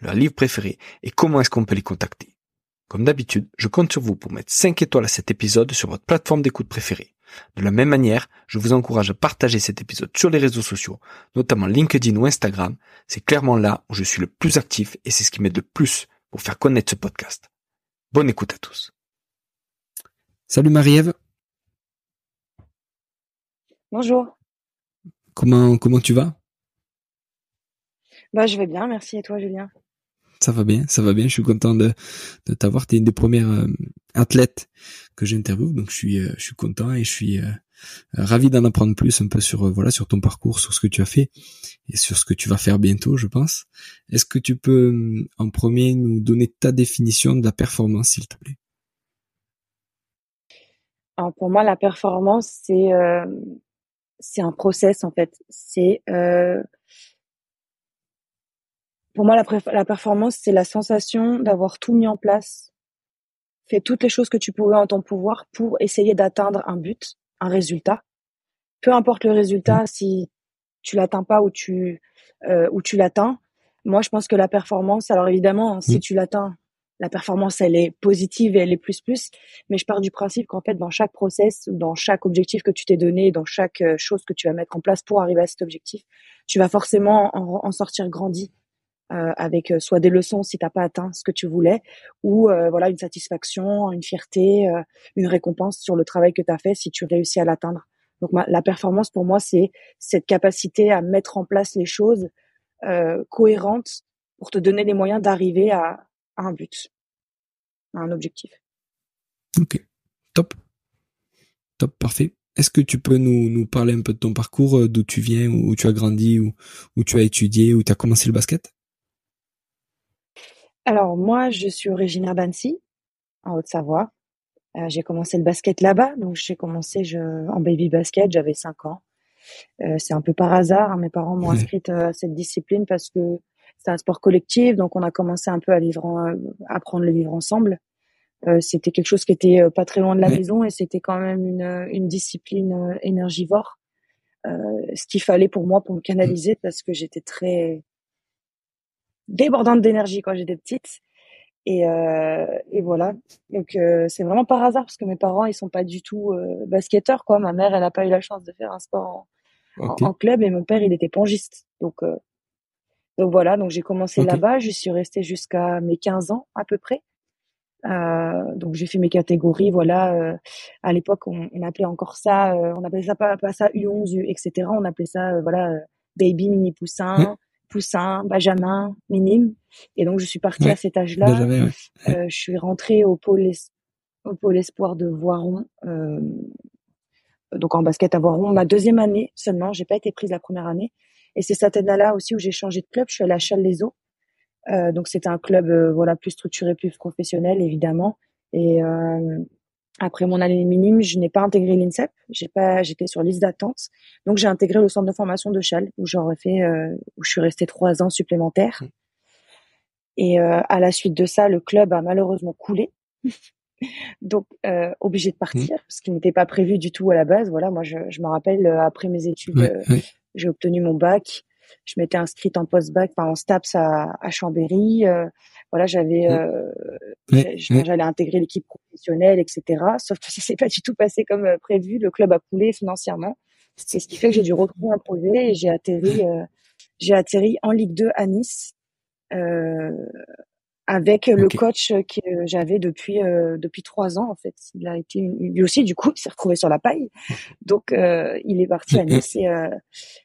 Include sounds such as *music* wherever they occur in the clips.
leur livre préféré et comment est-ce qu'on peut les contacter. Comme d'habitude, je compte sur vous pour mettre 5 étoiles à cet épisode sur votre plateforme d'écoute préférée. De la même manière, je vous encourage à partager cet épisode sur les réseaux sociaux, notamment LinkedIn ou Instagram. C'est clairement là où je suis le plus actif et c'est ce qui m'aide le plus pour faire connaître ce podcast. Bonne écoute à tous. Salut Marie-Ève. Bonjour. Comment, comment tu vas? Bah, je vais bien, merci. Et toi, Julien? Ça va bien, ça va bien. Je suis content de, de t'avoir. T'es une des premières euh, athlètes que j'interviewe, donc je suis, euh, je suis content et je suis euh, ravi d'en apprendre plus un peu sur voilà sur ton parcours, sur ce que tu as fait et sur ce que tu vas faire bientôt, je pense. Est-ce que tu peux en premier nous donner ta définition de la performance, s'il te plaît? Alors pour moi, la performance, c'est c'est un process en fait. C'est pour moi, la, performance, c'est la sensation d'avoir tout mis en place, fait toutes les choses que tu pouvais en ton pouvoir pour essayer d'atteindre un but, un résultat. Peu importe le résultat, si tu l'atteins pas ou tu euh, ou tu l'atteins. Moi, je pense que la performance, alors évidemment, si tu l'atteins, la performance, elle est positive et elle est plus plus. Mais je pars du principe qu'en fait, dans chaque process dans chaque objectif que tu t'es donné, dans chaque euh, chose que tu vas mettre en place pour arriver à cet objectif, tu vas forcément en, en sortir grandi euh, avec euh, soit des leçons si t'as pas atteint ce que tu voulais, ou euh, voilà une satisfaction, une fierté, une récompense sur le travail que tu as fait si tu réussis à l'atteindre. Donc la performance pour moi c'est cette capacité à mettre en place les choses cohérentes pour te donner les moyens d'arriver à, à, un but, à un objectif. Ok, top, top, parfait. Est-ce que tu peux nous, nous parler un peu de ton parcours, d'où tu viens, où tu as grandi, où, où tu as étudié, où tu as commencé le basket? Alors moi, je suis originaire d'Annecy, en Haute-Savoie. Euh, j'ai commencé le basket là-bas, donc j'ai commencé je, en baby basket, j'avais 5 ans. Euh, c'est un peu par hasard, hein, mes parents m'ont inscrite euh, à cette discipline parce que c'est un sport collectif, donc on a commencé un peu à vivre, à apprendre le vivre ensemble. c'était quelque chose qui était pas très loin de la maison et c'était quand même une, une discipline énergivore. ce qu'il fallait pour moi pour me canaliser parce que j'étais très débordante d'énergie quand j'étais petite. Et, euh, et voilà. Donc euh, c'est vraiment par hasard parce que mes parents ils sont pas du tout euh, basketteurs quoi. Ma mère elle a pas eu la chance de faire un sport en, en, club et mon père il était pongiste. Donc euh, donc voilà. Donc j'ai commencé là-bas. Je suis restée jusqu'à mes 15 ans à peu près. Euh, donc j'ai fait mes catégories. Voilà. Euh, à l'époque on, on, appelait encore ça. on appelait ça pas, pas ça U11, U, etc. On appelait ça voilà baby mini poussin. Poussin, Benjamin, Minime. Et donc, je suis partie à cet âge-là. Euh, je suis rentrée au pôle, au pôle espoir de Voiron, euh, donc en basket à Voiron, ma deuxième année seulement. J'ai pas été prise la première année. Et c'est cette année-là aussi où j'ai changé de club. Je suis allée à Châles-les-Eaux. Euh, donc c'était un club euh, voilà plus structuré, plus professionnel évidemment. Et euh, après mon année minime, je n'ai pas intégré l'INSEP, j'ai pas, j'étais sur liste d'attente. Donc j'ai intégré le centre de formation de Châles où j'aurais fait, euh, où je suis restée trois ans supplémentaires. Mmh. Et euh, à la suite de ça, le club a malheureusement coulé. *laughs* Donc euh, obligé de partir mmh. ce qui n'était pas prévu du tout à la base. Voilà, moi je, je me rappelle euh, après mes études, euh, j'ai obtenu mon bac. Je m'étais inscrite en post-bac, enfin en STAPS à, à Chambéry voilà, j'avais, euh, j'allais intégrer l'équipe professionnelle, etc. Sauf que ça s'est pas du tout passé comme euh, prévu. Le club a coulé financièrement. C'est ce qui fait que j'ai dû retrouver un projet et j'ai atterri, euh, j'ai atterri en Ligue 2 à Nice. Euh, avec le coach que j'avais depuis depuis trois ans en fait. Il a été lui aussi du coup il s'est retrouvé sur la paille, donc il est parti à Nice et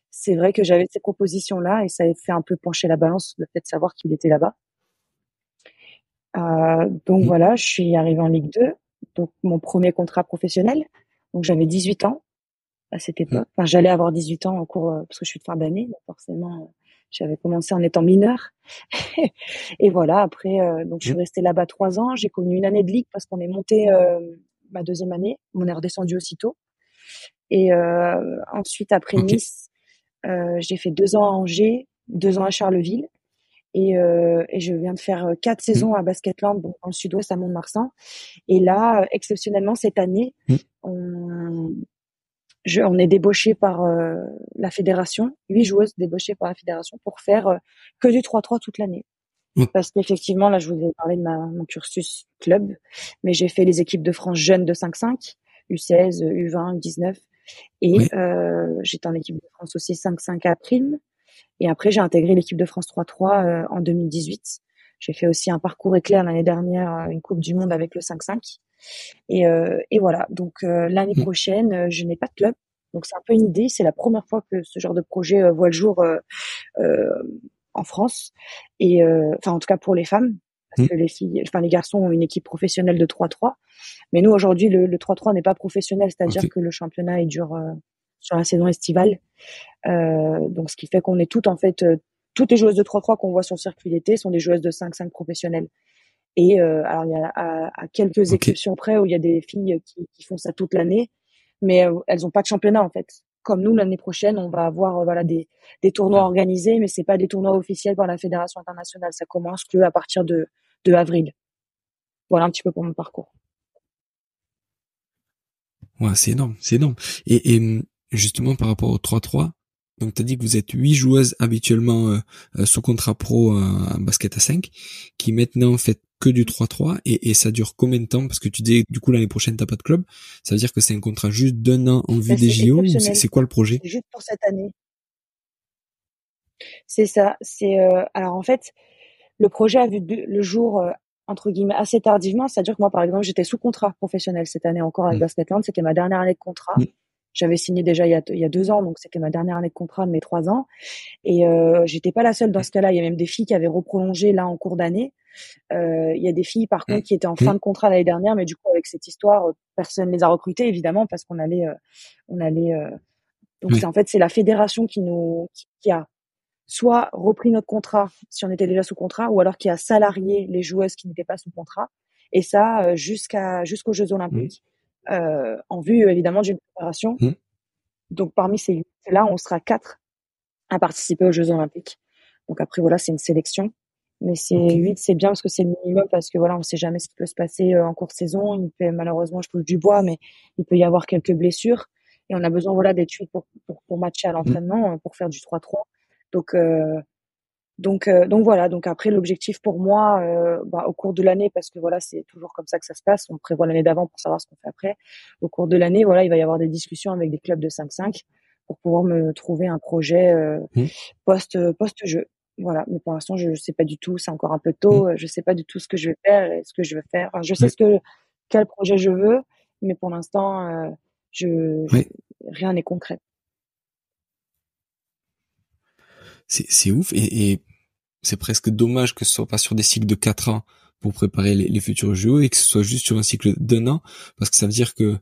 c'est vrai que j'avais ces propositions là et ça a fait un peu pencher la balance le fait de savoir qu'il était là-bas. Euh, donc mmh. voilà, je suis arrivée en Ligue 2, donc mon premier contrat professionnel. Donc j'avais 18 ans à cette mmh. époque. Enfin, j'allais avoir 18 ans au cours euh, parce que je suis de fin d'année, forcément J'avais commencé en étant mineur. *laughs* et voilà, après, euh, donc je suis restée là-bas trois ans. J'ai connu une année de ligue parce qu'on est monté euh, ma deuxième année. On est redescendu aussitôt. Et euh, ensuite, après Nice, j'ai fait deux ans à Angers, deux ans à Charleville. Et, et je viens de faire quatre mmh. saisons à Basketland, dans le sud-ouest à Mont-de-Marsan. Et là, exceptionnellement, cette année, mmh. on, je, on est débauché par euh, la fédération, huit joueuses débauchées par la fédération pour faire euh, que du 3-3 toute l'année. Parce qu'effectivement, là, je vous ai parlé de ma, mon cursus club, mais j'ai fait les équipes de France jeunes de 5-5, U16, U20, U19, et euh, j'étais en équipe de France aussi 5-5 à prime. Et après, j'ai intégré l'équipe de France 3-3 euh, en 2018. J'ai fait aussi un parcours éclair l'année dernière, une Coupe du Monde avec le 5-5. Et, euh, et voilà. Donc euh, l'année mmh. prochaine, euh, je n'ai pas de club. Donc c'est un peu une idée. C'est la première fois que ce genre de projet voit le jour en France. Et enfin en tout cas pour les femmes, parce mmh. que les filles, enfin les garçons ont une équipe professionnelle de 3-3. Mais nous aujourd'hui le, 3-3 n'est pas professionnel, c'est-à-dire que le championnat il dure sur la saison estivale. Euh, donc ce qui fait qu'on est toutes en fait toutes les joueuses de 3-3 qu'on voit sur le circuit d'été sont des joueuses de 5-5 professionnelles. Et euh, alors il y a à, quelques exceptions près où il y a des filles qui, qui font ça toute l'année, mais euh, elles ont pas de championnat en fait. Comme nous l'année prochaine, on va avoir euh, voilà des, des tournois organisés, mais c'est pas des tournois officiels par la fédération internationale. Ça commence que à partir de, de avril. Voilà un petit peu pour mon parcours. Ouais, c'est énorme, c'est énorme. Et, et justement par rapport au 3-3, donc tu as dit que vous êtes huit joueuses habituellement euh, euh sous contrat pro euh, basket à 5 qui maintenant fait que du 3-3 et, et, ça dure combien de temps? Parce que tu dis du coup l'année prochaine t'as pas de club. Ça veut dire que c'est un contrat juste d'un an en vue des JO c'est quoi le projet? Juste pour cette année. C'est ça. C'est euh, alors en fait le projet a vu le jour euh, entre guillemets assez tardivement. C'est-à-dire que moi par exemple j'étais sous contrat professionnel cette année encore avec mmh. Basketland. C'était ma dernière année de contrat. Mmh. J'avais signé déjà il y, a, il y a deux ans, donc c'était ma dernière année de contrat de mes trois ans. Et euh, j'étais pas la seule dans ce cas-là. Il y a même des filles qui avaient reprolongé là en cours d'année. Euh, il y a des filles par contre qui étaient en fin de contrat l'année dernière, mais du coup avec cette histoire, personne les a recrutées évidemment parce qu'on allait, euh, on allait. Euh, donc en fait c'est la fédération qui nous qui a soit repris notre contrat si on était déjà sous contrat, ou alors qui a salarié les joueuses qui n'étaient pas sous contrat. Et ça euh, jusqu'à jusqu'aux Jeux Olympiques. Euh, en vue évidemment d'une préparation. Mmh. Donc parmi ces là, on sera quatre à participer aux Jeux Olympiques. Donc après voilà, c'est une sélection. Mais c'est huit, c'est bien parce que c'est le minimum parce que voilà, on sait jamais ce qui peut se passer euh, en cours de saison. Il peut malheureusement, je touche du bois, mais il peut y avoir quelques blessures et on a besoin voilà d'être huit pour, pour, pour matcher à mmh. l'entraînement, pour faire du 3-3. Donc euh, donc, euh, donc voilà. Donc après, l'objectif pour moi, euh, bah, au cours de l'année, parce que voilà, c'est toujours comme ça que ça se passe. On prévoit l'année d'avant pour savoir ce qu'on fait après. Au cours de l'année, voilà, il va y avoir des discussions avec des clubs de 5-5 pour pouvoir me trouver un projet euh, mmh. post post jeu. Voilà. Mais pour l'instant, je sais pas du tout. C'est encore un peu tôt. Mmh. Je sais pas du tout ce que je vais faire et ce que je veux faire. je sais ce que quel projet je veux, mais pour l'instant, je, rien n'est concret c'est ouf et, c'est presque dommage que ce soit pas sur des cycles de 4 ans pour préparer les, futurs jeux et que ce soit juste sur un cycle d'un an parce que ça veut dire que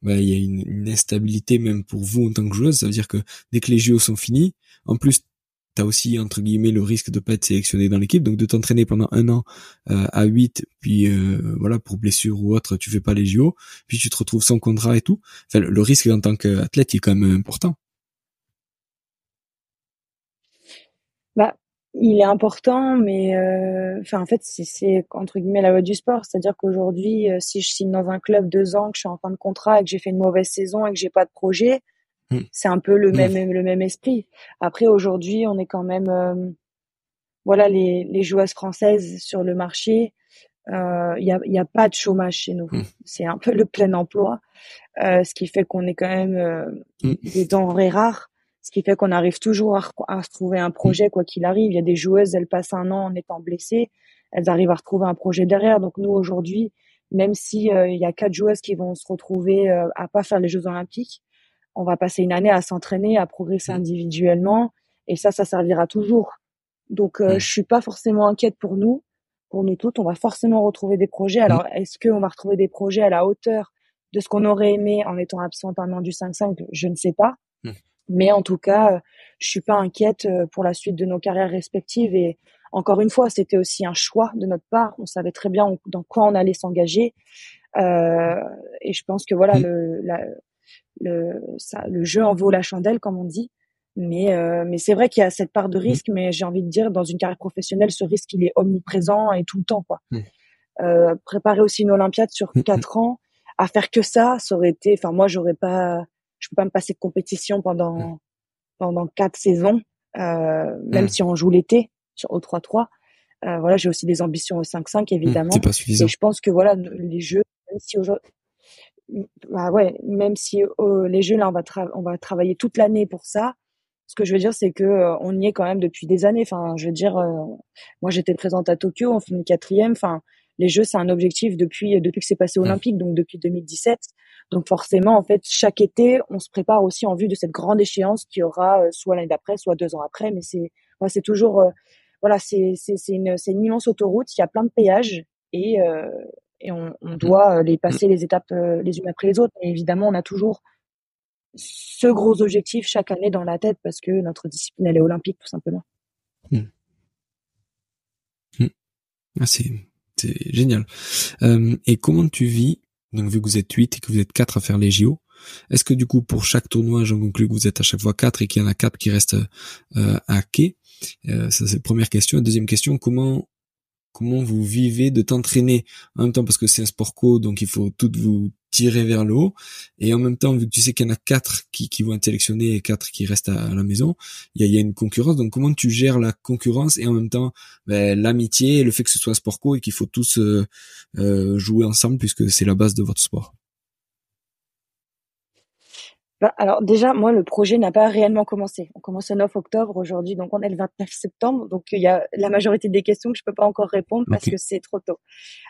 bah, il y a une, instabilité même pour vous en tant que joueuse. Ça veut dire que dès que les JO sont finis en plus t'as aussi entre guillemets le risque de pas être sélectionné dans l'équipe. Donc de t'entraîner pendant un an euh, à 8 puis euh, voilà pour blessure ou autre tu fais pas les JO puis tu te retrouves sans contrat et tout. Enfin le risque en tant qu'athlète est quand même important Bah, il est important, mais euh, enfin en fait c'est entre guillemets la loi du sport, c'est-à-dire qu'aujourd'hui, euh, si je signe dans un club deux ans, que je suis en fin de contrat et que j'ai fait une mauvaise saison et que j'ai pas de projet, hmm. c'est un peu le hmm. même le même esprit. Après aujourd'hui, on est quand même euh, voilà les les joueuses françaises sur le marché. Il y a, y a pas de chômage chez nous. Hmm. C'est un peu le plein emploi, ce qui fait qu'on est quand même des denrées rares ce qui fait qu'on arrive toujours à, à trouver un projet quoi qu'il arrive. Il y a des joueuses, elles passent un an en étant blessées, elles arrivent à retrouver un projet derrière. Donc nous aujourd'hui, même si euh, il y a quatre joueuses qui vont se retrouver euh, à pas faire les Jeux Olympiques, on va passer une année à s'entraîner, à progresser individuellement, et ça, ça servira toujours. Donc euh, je suis pas forcément inquiète pour nous, pour nous toutes. On va forcément retrouver des projets. Alors est-ce qu'on va retrouver des projets à la hauteur de ce qu'on aurait aimé en étant absent un an du 5-5 Je ne sais pas. Mais en tout cas, je suis pas inquiète pour la suite de nos carrières respectives. Et encore une fois, c'était aussi un choix de notre part. On savait très bien dans quoi on allait s'engager. Euh, et je pense que voilà, mmh. le, la, le, ça, le jeu en vaut la chandelle, comme on dit. Mais, euh, mais c'est vrai qu'il y a cette part de mmh. risque, mais j'ai envie de dire, dans une carrière professionnelle, ce risque, il est omniprésent et tout le temps. quoi. Mmh. Euh, préparer aussi une Olympiade sur quatre ans, à faire que ça, ça aurait été... Enfin, moi, j'aurais pas... Je peux pas me passer de compétition pendant pendant quatre saisons, euh, même si on joue l'été sur au 3-3. Euh, voilà, j'ai aussi des ambitions au 5-5, évidemment. c'est pas suffisant. Et je pense que voilà, les jeux, même si aujourd'hui bah ouais, même si oh, les jeux là on va on va travailler toute l'année pour ça. Ce que je veux dire c'est que euh, on y est quand même depuis des années. Enfin, je veux dire, euh, moi j'étais présente à Tokyo, on finit quatrième. Enfin, les jeux c'est un objectif depuis depuis que c'est passé olympique, donc depuis 2017. Donc forcément en fait chaque été on se prépare aussi en vue de cette grande échéance qui aura euh, soit l'année d'après, soit deux ans après. Mais c'est c'est toujours voilà c'est c'est une c'est une immense autoroute. Il y a plein de péages et et on, on, mmh. doit euh, les mmh. passer les étapes euh, les unes après les autres. Mais évidemment, on a toujours ce gros objectif chaque année dans la tête parce que notre discipline elle est olympique tout simplement. Mmh. Ah, c'est génial. Euh, et comment tu vis donc vu que vous êtes 8 et que vous êtes 4 à faire les JO, est-ce que du coup pour chaque tournoi, j'en conclus que vous êtes à chaque fois 4 et qu'il y en a 4 qui restent euh, à quai? Euh, Ça c'est la première question. deuxième question, comment comment vous vivez de t'entraîner. En même temps parce que c'est un sport co donc il faut tout vous tirer vers le haut. Et en même temps vu que tu sais qu'il y en a quatre qui, vont être sélectionnés et quatre qui restent à, la maison il y a, une concurrence. Donc comment tu gères la concurrence et en même temps ben, l'amitié le fait que ce soit sport co et qu'il faut tous euh, euh, jouer ensemble puisque c'est la base de votre sport? Bah, alors déjà, moi, le projet n'a pas réellement commencé. On commence le 9 octobre aujourd'hui, donc on est le 29 septembre. Donc il y a la majorité des questions que je peux pas encore répondre parce que c'est trop tôt.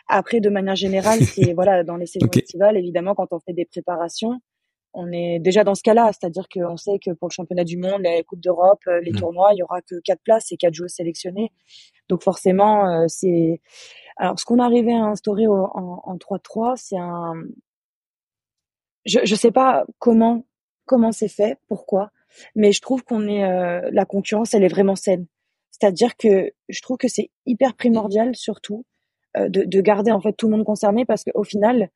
Après, de manière générale, *laughs* c'est voilà dans les saisons estivales, évidemment, quand on fait des préparations, on est déjà dans ce cas-là, c'est-à-dire qu'on sait que pour le championnat du monde, les coupes d'Europe, euh, les mm. tournois, il y aura que quatre places et quatre joueurs sélectionnés. Donc forcément, euh, c'est alors ce qu'on arrivait à instaurer en 3-3, c'est un je je sais pas comment comment c'est fait, pourquoi, mais je trouve qu'on est euh, la concurrence, elle est vraiment saine. C'est-à-dire que je trouve que c'est hyper primordial surtout euh, de, de, garder en fait tout le monde concerné parce qu'au final,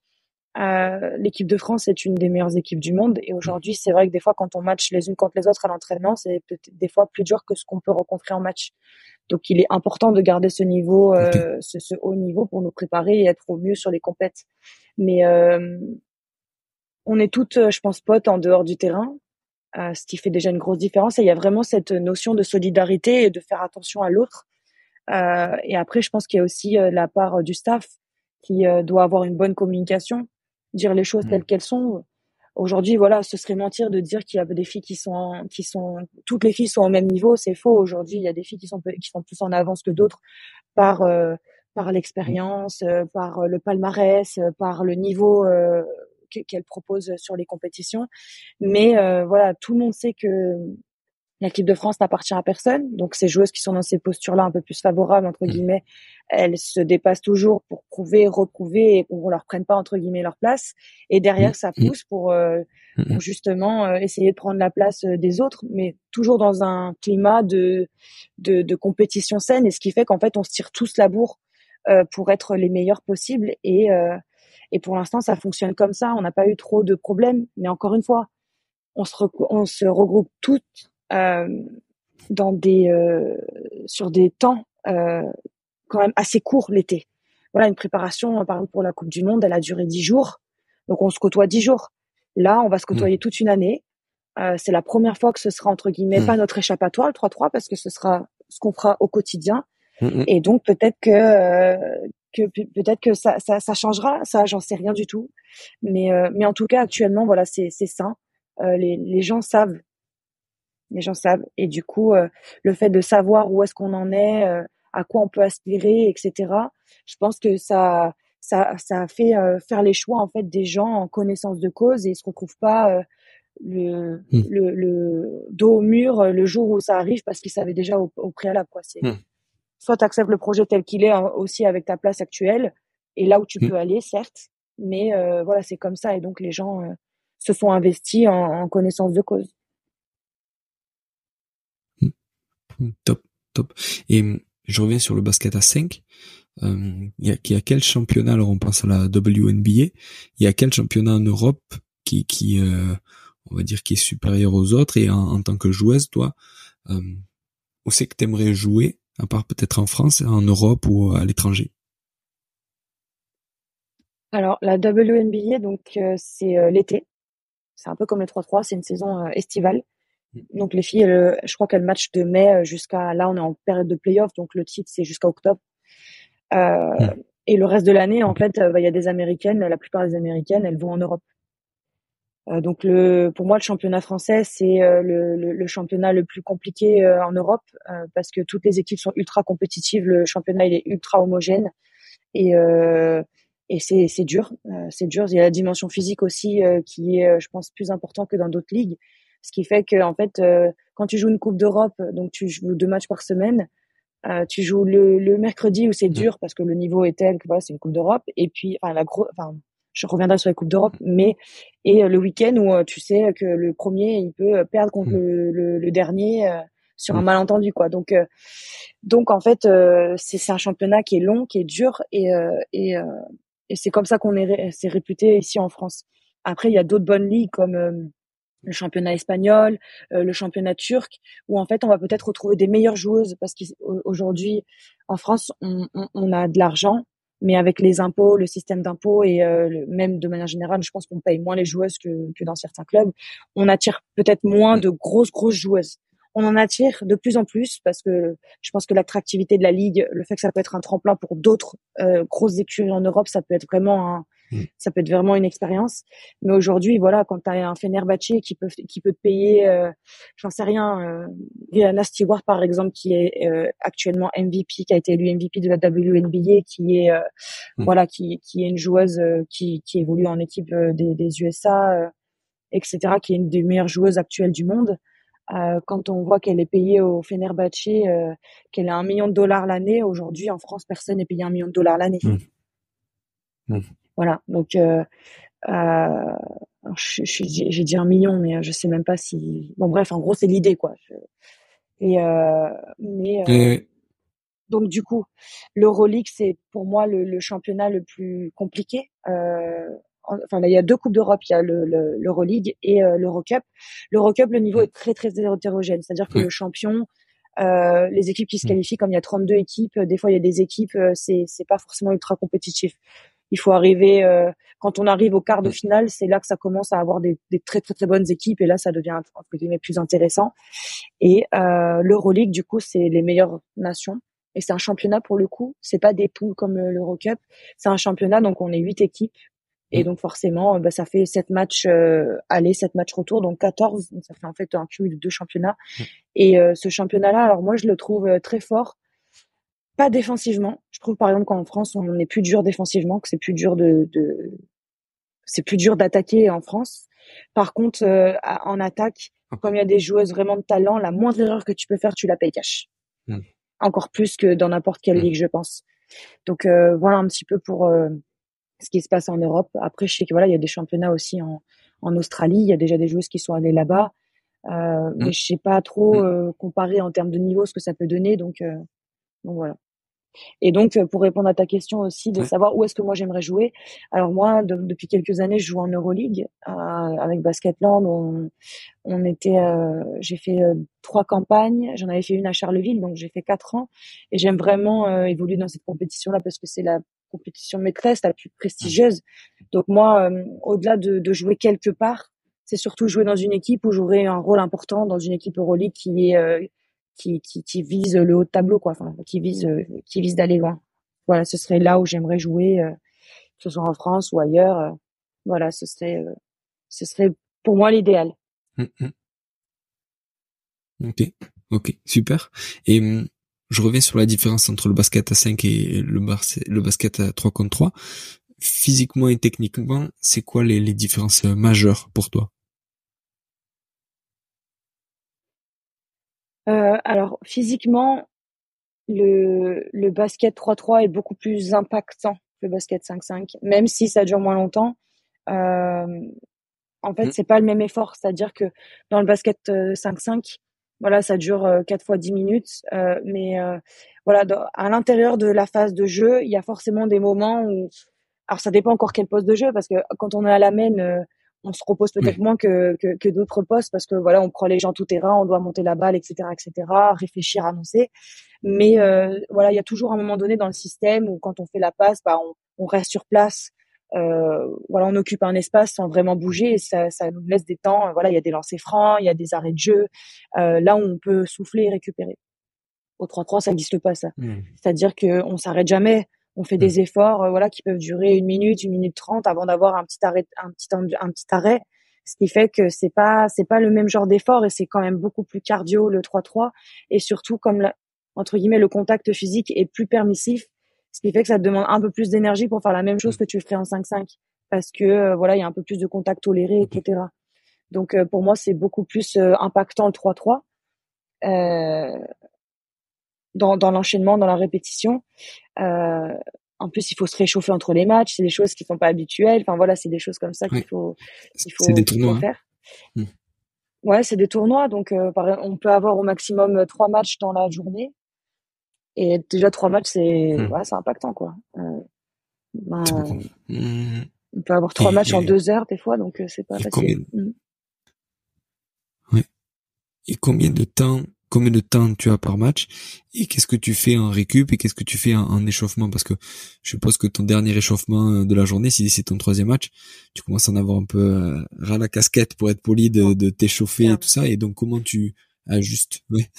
euh, l'équipe de France est une des meilleures équipes du monde et aujourd'hui c'est vrai que des fois quand on match les unes contre les autres à l'entraînement c'est des fois plus dur que ce qu'on peut rencontrer en match. Donc il est important de garder ce niveau, euh, ce, ce, haut niveau pour nous préparer et être au mieux sur les compètes. Mais on est toutes, euh, je pense, potes en dehors du terrain, euh, ce qui fait déjà une grosse différence. Et il y a vraiment cette notion de solidarité et de faire attention à l'autre. Euh, et après, je pense qu'il y a aussi la part du staff qui doit avoir une bonne communication, dire les choses telles mmh. qu'elles sont. Aujourd'hui, voilà, ce serait mentir de dire qu'il y a des filles qui sont, qui sont, toutes les filles sont au même niveau. C'est faux. Aujourd'hui, il y a des filles qui sont, qui sont plus en avance que d'autres par, par l'expérience, par le palmarès, par le niveau qu'elle propose sur les compétitions. Mais euh, voilà, tout le monde sait que l'équipe de France n'appartient à personne. Donc ces joueuses qui sont dans ces postures-là un peu plus favorables entre mmh. guillemets, elles se dépassent toujours pour prouver, reprouver et qu'on leur prenne pas entre guillemets leur place. Et derrière mmh. ça pousse pour, euh, justement euh, essayer de prendre la place des autres, mais toujours dans un climat de de, de compétition saine. Et ce qui fait qu'en fait on se tire tous la bourre pour être les meilleurs possibles et et pour l'instant, ça fonctionne comme ça. On n'a pas eu trop de problèmes. Mais encore une fois, on se, on se regroupe toutes euh, dans des, euh, sur des temps euh, quand même assez courts l'été. Voilà, une préparation, par exemple pour la Coupe du Monde, elle a duré dix jours. Donc on se côtoie dix jours. Là, on va se côtoyer mmh. toute une année. C'est la première fois que ce sera entre guillemets mmh. pas notre échappatoire le 3-3 parce que ce sera ce qu'on fera au quotidien. Mmh, Et donc peut-être que euh, que peut-être que ça, ça, ça, changera, ça, j'en sais rien du tout. Mais, euh, mais en tout cas, actuellement, voilà, c'est, c'est sain. Euh, les, les gens savent, les gens savent, et du coup, euh, le fait de savoir où est-ce qu'on en est, à quoi on peut aspirer, etc. Je pense que ça, ça, ça fait faire les choix en fait des gens en connaissance de cause et ils se retrouvent pas le, mmh. le, le, dos au mur le jour où ça arrive parce qu'ils savaient déjà au, au préalable quoi. C'est, mmh soit tu acceptes le projet tel qu'il est hein, aussi avec ta place actuelle et là où tu mmh. peux aller, certes, mais euh, voilà, c'est comme ça et donc les gens euh, se sont investis en, connaissance de cause. Hmm, top, top. Et je reviens sur le basket à 5. Euh, il y, a, y a quel championnat alors on pense à la WNBA il y a quel championnat en Europe qui qui euh, on va dire qui est supérieur aux autres et en, tant que joueuse toi euh, où c'est que t'aimerais jouer à part peut-être en France en Europe ou à l'étranger alors la WNBA donc euh, c'est euh, l'été c'est un peu comme le 3-3 c'est une saison estivale mm. donc les filles je crois qu'elles matchent de mai jusqu'à là on est en période de playoff donc le titre c'est jusqu'à octobre euh, hmm. Et le reste de l'année, en fait, euh, bah, il y a des Américaines. La plupart des Américaines, elles vont en Europe. Euh, donc le, pour moi, le championnat français, c'est le, le, championnat le plus compliqué en Europe parce que toutes les équipes sont ultra compétitives. Le championnat il est ultra homogène et et c'est c'est dur, c'est dur. Il y a la dimension physique aussi qui est, je pense, plus important que dans d'autres ligues. Ce qui fait que en fait, quand tu joues une Coupe d'Europe, donc tu joues deux matchs par semaine, euh, tu joues le, le mercredi où c'est mmh. dur parce que le niveau est tel que voilà, c'est une Coupe d'Europe. Et puis, enfin, la gros, enfin, je reviendrai sur les Coupes d'Europe, mais et euh, le week-end où euh, tu sais que le premier il peut perdre contre mmh. le, le, dernier sur un mmh. malentendu quoi. Donc, donc en fait, c'est c'est un championnat qui est long, qui est dur et et, et c'est comme ça qu'on est c'est réputé ici en France. Après, il y a d'autres bonnes ligues comme le championnat espagnol, euh, le championnat turc, où en fait on va peut-être retrouver des meilleures joueuses parce qu'aujourd'hui en France on, on, on, a de l'argent, mais avec les impôts, le système d'impôts et euh, même de manière générale, je pense qu'on paye moins les joueuses que, que dans certains clubs. On attire peut-être moins de grosses grosses joueuses. On en attire de plus en plus parce que je pense que l'attractivité de la ligue, le fait que ça peut être un tremplin pour d'autres euh, grosses écuries en Europe, ça peut être vraiment un. Ça peut être vraiment une expérience. Mais aujourd'hui, voilà, quand tu as un Fenerbahce qui peut qui peut te payer, euh, j'en sais rien, euh, Stewart par exemple, qui est euh, actuellement MVP, qui a été élu MVP de la WNBA, qui est euh, mm. voilà, qui qui est une joueuse qui qui évolue en équipe des, des USA, etc., qui est une des meilleures joueuses actuelles du monde. quand on voit qu'elle est payée au Fenerbahce, qu'elle a un million de dollars l'année, aujourd'hui en France, personne n'est payé un million de dollars l'année. Mm. Voilà. Donc, euh, euh, j'ai dit un million, mais je sais même pas si. Bon, bref, en gros, c'est l'idée, quoi. Et euh, mais euh, donc du coup, l'Euroleague, c'est pour moi le, le, championnat le plus compliqué. Euh, enfin, là, il y a deux coupes d'Europe, il y a l'Euroleague le, et euh, l'Eurocup. L'Eurocup, le niveau est très très hétérogène, c'est-à-dire que le champion, euh, les équipes qui se qualifient, comme il y a 32 équipes, des fois il y a des équipes, c'est c'est pas forcément ultra compétitif il faut arriver euh, quand on arrive au quart de finale, c'est là que ça commence à avoir des, des, très très très bonnes équipes et là ça devient entre guillemets plus intéressant. Et euh, l'Euroleague du coup c'est les meilleures nations. Et c'est un championnat pour le coup, c'est pas des poules comme euh, l'Eurocup, c'est un championnat donc on est huit équipes. Et donc forcément bah, ça fait sept matchs euh, aller, sept matchs retour donc 14, donc ça fait en fait un cumul de deux championnats. Et euh, ce championnat là, alors moi je le trouve euh, très fort pas défensivement. Je trouve par exemple qu'en France, on est plus dur défensivement, que c'est plus dur de, de... c'est plus dur d'attaquer en France. Par contre, euh, en attaque, comme il y a des joueuses vraiment de talent, la moindre erreur que tu peux faire, tu la payes cash. Hmm. Encore plus que dans n'importe quelle hmm. ligue, je pense. Donc euh, voilà un petit peu pour euh, ce qui se passe en Europe. Après, je sais que voilà, il y a des championnats aussi en, en Australie. Il y a déjà des joueuses qui sont allées là-bas. Euh. Mais je sais pas trop comparer en termes de niveau ce que ça peut donner. Donc, donc voilà. Et donc, euh, pour répondre à ta question aussi, de savoir où est-ce que moi j'aimerais jouer. Alors moi, depuis quelques années, je joue en Euroleague euh, avec Basketland. On, on était, euh, j'ai fait euh, trois campagnes. J'en avais fait une à Charleville, donc j'ai fait quatre ans. Et j'aime vraiment évoluer dans cette compétition-là parce que c'est la compétition maîtresse, la plus prestigieuse. Donc moi, au-delà de, de jouer quelque part, c'est surtout jouer dans une équipe où j'aurai un rôle important dans une équipe Euroleague qui est qui, qui, qui vise le haut de tableau, quoi, enfin, qui vise, qui vise d'aller loin. Voilà, ce serait là où j'aimerais jouer, euh, que ce soit en France ou ailleurs. Euh, voilà, ce serait, euh, ce serait pour moi l'idéal. Mmh, mmh. Ok, ok, super. Et hum, je reviens sur la différence entre le basket à 5 et le, le basket à 3 contre 3. Physiquement et techniquement, c'est quoi les, les différences majeures pour toi? Euh, alors physiquement, le, le basket 3-3 est beaucoup plus impactant que le basket 5-5, même si ça dure moins longtemps. Euh, en fait, mmh. c'est pas le même effort, c'est-à-dire que dans le basket 5-5, voilà, ça dure quatre fois dix minutes, mais voilà, à l'intérieur de la phase de jeu, il y a forcément des moments où, alors ça dépend encore quel poste de jeu, parce que quand on est à la main, on se repose peut-être moins que, que, que d'autres postes parce que voilà, on prend les gens tout terrain, on doit monter la balle, etc., etc., réfléchir, annoncer. Mais euh, voilà, il y a toujours un moment donné dans le système où quand on fait la passe, bah, on, on reste sur place. Euh, voilà, on occupe un espace sans vraiment bouger et ça, ça nous laisse des temps. Voilà, il y a des lancers francs, il y a des arrêts de jeu. Euh, là, où on peut souffler et récupérer. Au 3-3, ça n'existe pas ça. Mmh. C'est-à-dire que on s'arrête jamais on fait des mmh. efforts euh, voilà qui peuvent durer une minute, une minute trente avant d'avoir un petit arrêt, un petit un petit arrêt. Ce qui fait que c'est pas c'est pas le même genre d'effort et c'est quand même beaucoup plus cardio le 3-3 et surtout comme entre guillemets le contact physique est plus permissif, ce qui fait que ça te demande un peu plus d'énergie pour faire la même chose mmh. que tu ferais en 5-5 parce que euh, voilà il y a un peu plus de contact toléré etc. Donc euh, pour moi c'est beaucoup plus impactant le 3-3. Dans, dans l'enchaînement, dans la répétition. Euh, en plus, il faut se réchauffer entre les matchs. C'est des choses qui sont pas habituelles. Enfin voilà, c'est des choses comme ça qu'il faut, qu'il faut, des tournois, hein. faire. Hmm. Ouais, c'est des tournois. Donc, euh, on peut avoir au maximum euh, trois matchs dans la journée. Et déjà trois matchs, c'est hmm. ouais, c'est impactant quoi. Euh, ben, hmm. On peut avoir trois matchs en deux heures des fois, donc euh, c'est pas facile. Combien... Ouais. Et combien de temps combien de temps tu as par match et qu'est-ce que tu fais en récup et qu'est-ce que tu fais en, échauffement? Parce que je suppose que ton dernier échauffement euh, de la journée si c'est ton troisième match tu commences à en avoir un peu euh, ras la casquette pour être poli de, de t'échauffer et tout ça et donc comment tu ajustes? *laughs* Ouais.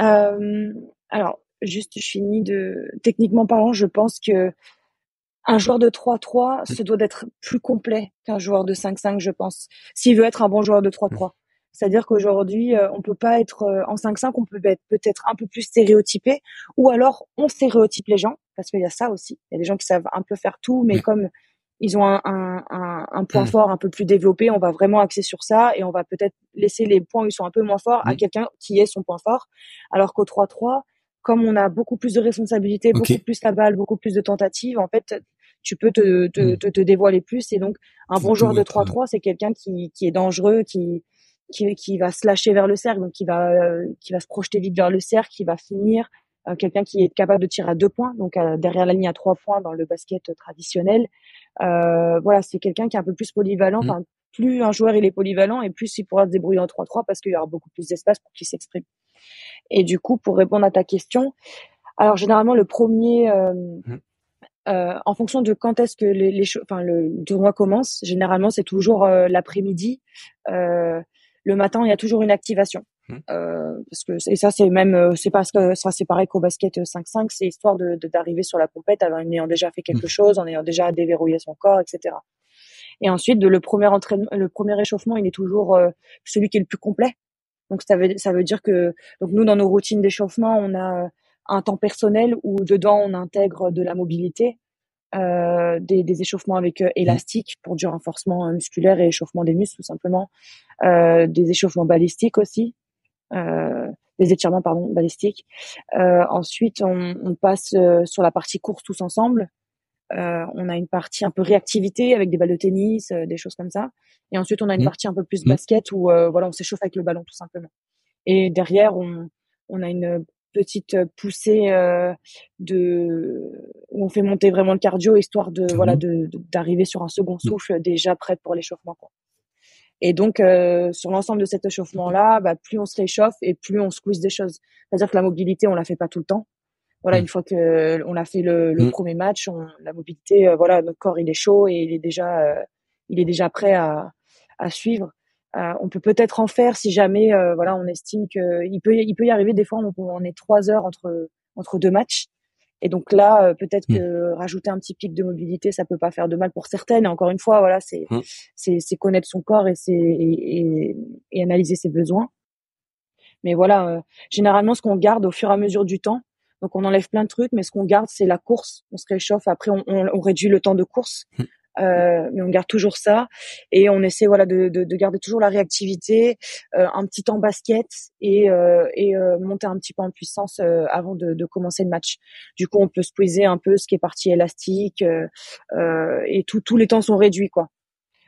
euh, alors juste je finis de techniquement parlant je pense que un joueur de 3-3 mmh. se doit d'être plus complet qu'un joueur de 5-5, je pense, s'il veut être un bon joueur de 3-3. C'est-à-dire qu'aujourd'hui, euh, on peut pas être euh, en 5-5, on peut être peut-être un peu plus stéréotypé, ou alors on stéréotype les gens, parce qu'il y a ça aussi. Il y a des gens qui savent un peu faire tout, mais comme ils ont un, un, un, point fort un peu plus développé, on va vraiment axer sur ça et on va peut-être laisser les points où ils sont un peu moins forts à quelqu'un qui est son point fort. Alors qu'au 3-3, comme on a beaucoup plus de responsabilités, beaucoup plus la balle, beaucoup plus de tentatives, en fait, tu peux te, te, te, te dévoiler plus. Et donc, un bon joueur de 3-3, c'est quelqu'un qui, qui est dangereux, qui, qui, qui va se lâcher vers le cercle, donc qui va euh, qui va se projeter vite vers le cercle, qui va finir, euh, quelqu'un qui est capable de tirer à deux points, donc euh, derrière la ligne à trois points dans le basket traditionnel. voilà, c'est quelqu'un qui est un peu plus polyvalent. Mmh. Enfin, plus un joueur il est polyvalent et plus il pourra se débrouiller en 3-3 parce qu'il y aura beaucoup plus d'espace pour qu'il s'exprime. Et du coup, pour répondre à ta question, alors généralement le premier, mmh. euh, en fonction de quand est-ce que les, les enfin le tournoi commence, généralement c'est toujours l'après-midi. Euh, le matin, il y a toujours une activation. Mmh. Euh, parce que et ça c'est même euh, c'est parce que ça c'est pareil qu'au basket 5-5 c'est histoire de d'arriver sur la compète en ayant déjà fait quelque mmh. chose en ayant déjà déverrouillé son corps etc et ensuite le premier entraînement le premier échauffement il est toujours euh, celui qui est le plus complet donc ça veut ça veut dire que donc nous dans nos routines d'échauffement on a un temps personnel où dedans on intègre de la mobilité euh, des, des, échauffements avec euh, élastique pour du renforcement musculaire et échauffement des muscles tout simplement, euh, des échauffements balistiques aussi, euh, des étirements pardon balistiques. Euh, ensuite, on, on passe sur la partie course tous ensemble. on a une partie un peu réactivité avec des balles de tennis, des choses comme ça. Et ensuite, on a une mmh. partie un peu plus mmh. basket où voilà, on s'échauffe avec le ballon tout simplement. Et derrière, on, on a une petite euh, poussée euh, de où on fait monter vraiment le cardio histoire de voilà de d'arriver sur un second mmh. souffle déjà prêt pour l'échauffement Et donc euh, sur l'ensemble de cet échauffement là, bah, plus on se réchauffe et plus on squeeze des choses. C'est-à-dire que la mobilité on la fait pas tout le temps. Voilà, mmh. une fois que on a fait le, le mmh. premier match, on, la mobilité, voilà, notre corps il est chaud et il est déjà, il est déjà prêt à, à suivre. Euh, on peut peut-être en faire si jamais, euh, voilà, on estime que il peut, il peut y arriver des fois on, on est trois heures entre entre deux matchs. Et donc là, euh, peut-être mmh. que rajouter un petit pic de mobilité, ça peut pas faire de mal pour certaines. Et encore une fois, voilà, c'est mmh. c'est connaître son corps et c'est et, et, analyser ses besoins. Mais voilà, généralement, ce qu'on garde au fur et à mesure du temps, donc on enlève plein de trucs, mais ce qu'on garde, c'est la course. On se réchauffe. Après, on, on, on réduit le temps de course. Mmh. Euh, mais on garde toujours ça et on essaie voilà de, de, de garder toujours la réactivité, euh, un petit temps basket et, euh, et euh, monter un petit peu en puissance euh, avant de, de, commencer le match. Du coup, on peut squeezer un peu ce qui est partie élastique et tout, tous les temps sont réduits quoi.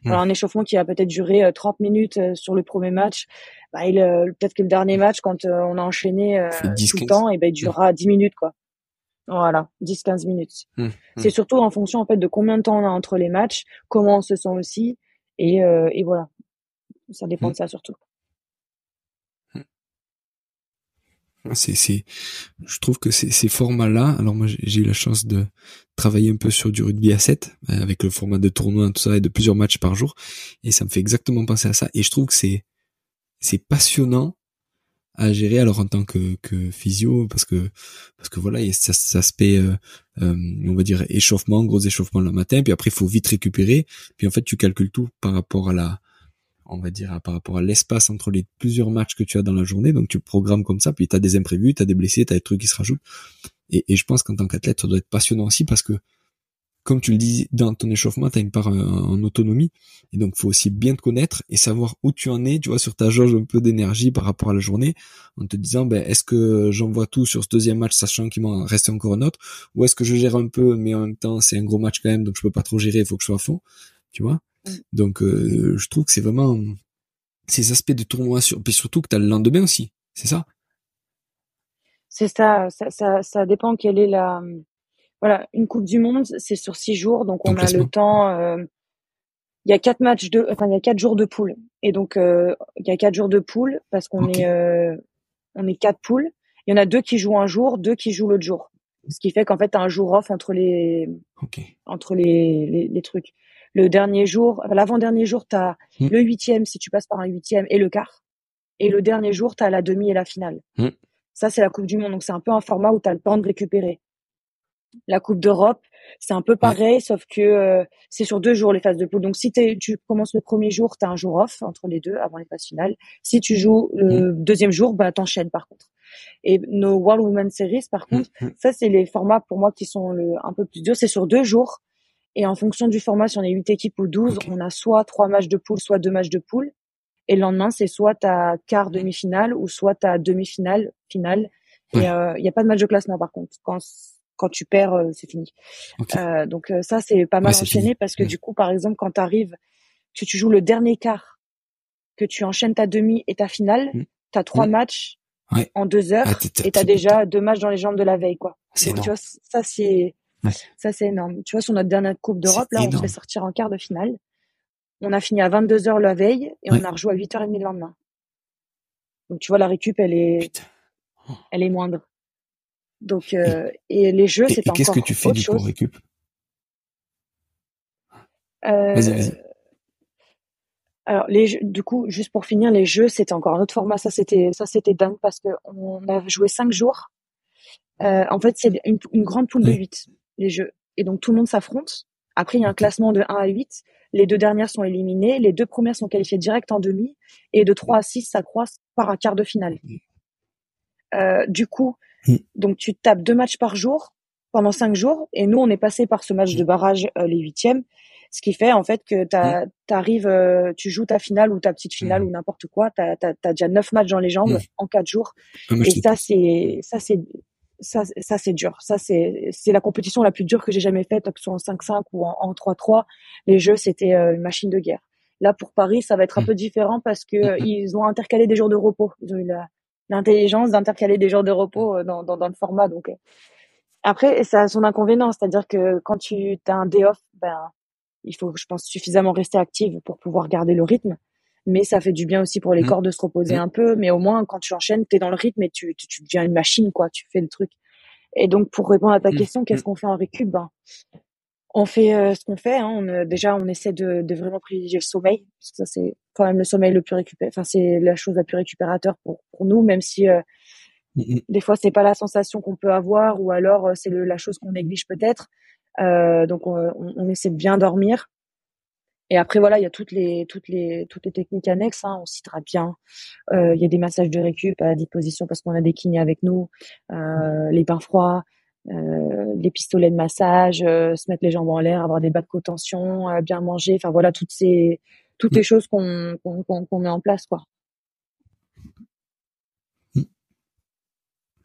Hmm. Alors un échauffement qui a peut-être duré 30 minutes sur le premier match, bah, peut-être que le dernier match quand on a enchaîné tout le temps, et ben il durera 10 minutes quoi. Voilà, 10-15 minutes. C'est surtout en fonction en fait de combien de temps on a entre les matchs, comment on se sent aussi, et, et voilà. Ça dépend de ça surtout. C'est, c'est, je trouve que ces, ces formats-là, alors moi j'ai eu la chance de travailler un peu sur du rugby à 7, euh, avec le format de tournoi, tout ça, et de plusieurs matchs par jour, et ça me fait exactement penser à ça, et je trouve que c'est, c'est passionnant à gérer alors en tant que, que physio parce que parce que voilà il y a cet aspect euh, euh, on va dire échauffement gros échauffement le matin puis après il faut vite récupérer puis en fait tu calcules tout par rapport à la on va dire, par rapport à l'espace entre les plusieurs matchs que tu as dans la journée. Donc tu programmes comme ça, puis tu as des imprévus, tu as des blessés, tu as des trucs qui se rajoutent. Et, et je pense qu'en tant qu'athlète, ça doit être passionnant aussi parce que, comme tu le dis, dans ton échauffement, tu as une part en, autonomie. Et donc, faut aussi bien te connaître et savoir où tu en es, tu vois, sur ta jauge un peu d'énergie par rapport à la journée, en te disant, ben, est-ce que j'envoie tout sur ce deuxième match, sachant qu'il m'en reste encore un autre, ou est-ce que je gère un peu, mais en même temps, c'est un gros match quand même, donc je peux pas trop gérer, il faut que je sois à fond, tu vois. Donc euh, je trouve que c'est vraiment ces aspects de tournoi, sur, puis surtout que tu le lendemain aussi, c'est ça? C'est ça, ça, ça, ça, dépend quelle est la... Voilà, une Coupe du Monde, c'est sur six jours, donc on a le temps... Euh, il y a quatre matchs de, enfin il y a quatre jours de poule, et donc euh, il y a quatre jours de poule parce qu'on est, on est quatre poules. Il y en a deux qui jouent un jour, deux qui jouent l'autre jour, ce qui fait qu'en fait as un jour off entre les, entre les, les, les trucs. Le dernier jour, l'avant-dernier jour, tu as hmm. le huitième si tu passes par un huitième et le quart. Et le dernier jour, tu as la demi et la finale. Hmm. Ça, c'est la Coupe du Monde. Donc, c'est un peu un format où tu as le temps de récupérer. La Coupe d'Europe, c'est un peu pareil, sauf que euh, c'est sur deux jours les phases de poule. Donc, si tu commences le premier jour, tu as un jour off entre les deux avant les phases finales. Si tu joues le hmm. deuxième jour, bah, t'enchaînes par contre. Et nos World Women Series, par contre, ça, c'est les formats pour moi qui sont le, un peu plus durs. C'est sur deux jours. Et en fonction du format, si on est 8 équipes ou 12, on a soit trois matchs de poule, soit deux matchs de poule. Et le lendemain, c'est soit ta quart demi-finale ou soit ta demi-finale, finale. Et il euh, n'y a pas de match de classement par contre. Quand quand tu perds, euh, c'est fini. Euh, donc euh, ça, c'est pas mal enchaîné parce que du coup, par exemple, quand tu arrives, que tu joues le dernier quart, que tu enchaînes ta demi et ta finale, mmh. tu as trois mmh. matchs en deux heures ah, et tu as déjà deux matchs dans les jambes de la veille. quoi. Tu vois, ça, c'est ça, c'est énorme. Tu vois, sur notre dernière Coupe d'Europe, là, on se fait sortir en quart de finale. On a fini à 22 heures la veille et on a rejoué à 8h30 le lendemain. Donc, tu vois, la récup, elle est, oh. elle est moindre. Donc, euh, et, les jeux, c'est encore qu'est-ce que tu fais du coup récup? Euh, Vas-y, vas-y. Alors, les jeux, du coup, juste pour finir, les jeux, c'était encore un autre format. Ça, c'était, ça, c'était dingue parce que on a joué cinq jours. Euh, en fait, c'est une, une, grande poule de 8 les jeux. Et donc tout le monde s'affronte. Après, il y a un classement de 1 à 8. Les deux dernières sont éliminées. Les deux premières sont qualifiées direct en demi. Et de 3 à 6, ça croise par un quart de finale. Euh, du coup, mm. donc tu tapes deux matchs par jour pendant cinq jours. Et nous, on est passé par ce match de barrage euh, les huitièmes. Ce qui fait en fait que tu arrives, euh, tu joues ta finale ou ta petite finale mm. ou n'importe quoi. Tu as, déjà neuf matchs dans les jambes mm. en quatre jours. et ça, c'est ça, c'est ça, ça c'est dur. Ça, c'est, c'est la compétition la plus dure que j'ai jamais faite, que ce soit en 5-5 ou en, 3-3. Les jeux, c'était euh, une machine de guerre. Là, pour Paris, ça va être un mmh. peu différent parce que mmh. ils ont intercalé des jours de repos. Ils ont eu l'intelligence d'intercaler des jours de repos euh, dans, dans, dans le format. Donc, euh. après, ça a son inconvénient, c'est-à-dire que quand tu as un day off, ben, il faut, je pense, suffisamment rester active pour pouvoir garder le rythme mais ça fait du bien aussi pour les mmh. corps de se reposer mmh. un peu. Mais au moins, quand tu enchaînes, tu es dans le rythme et tu, tu, deviens une machine, quoi. Tu fais le truc. Et donc, pour répondre à ta mmh. question, qu'est-ce qu'on fait en récup ben, On fait euh, ce qu'on fait. Hein. On, déjà, on essaie de, de, vraiment privilégier le sommeil, parce que ça, c'est quand même le sommeil le plus récupérateur. Enfin, c'est la chose la plus récupérateur pour, pour nous, même si euh, des fois, c'est pas la sensation qu'on peut avoir, ou alors euh, c'est la chose qu'on néglige peut-être. Euh, donc, on, on, essaie de bien dormir. Et après voilà, il y a toutes les toutes les toutes les techniques annexes. Hein, on citera bien. Euh, il y a des massages de récup à disposition parce qu'on a des kinés avec nous, euh, les bains froids, euh, les pistolets de massage, euh, se mettre les jambes en l'air, avoir des bas de contention, euh, bien manger. Enfin voilà, toutes ces toutes les choses qu'on met en place quoi.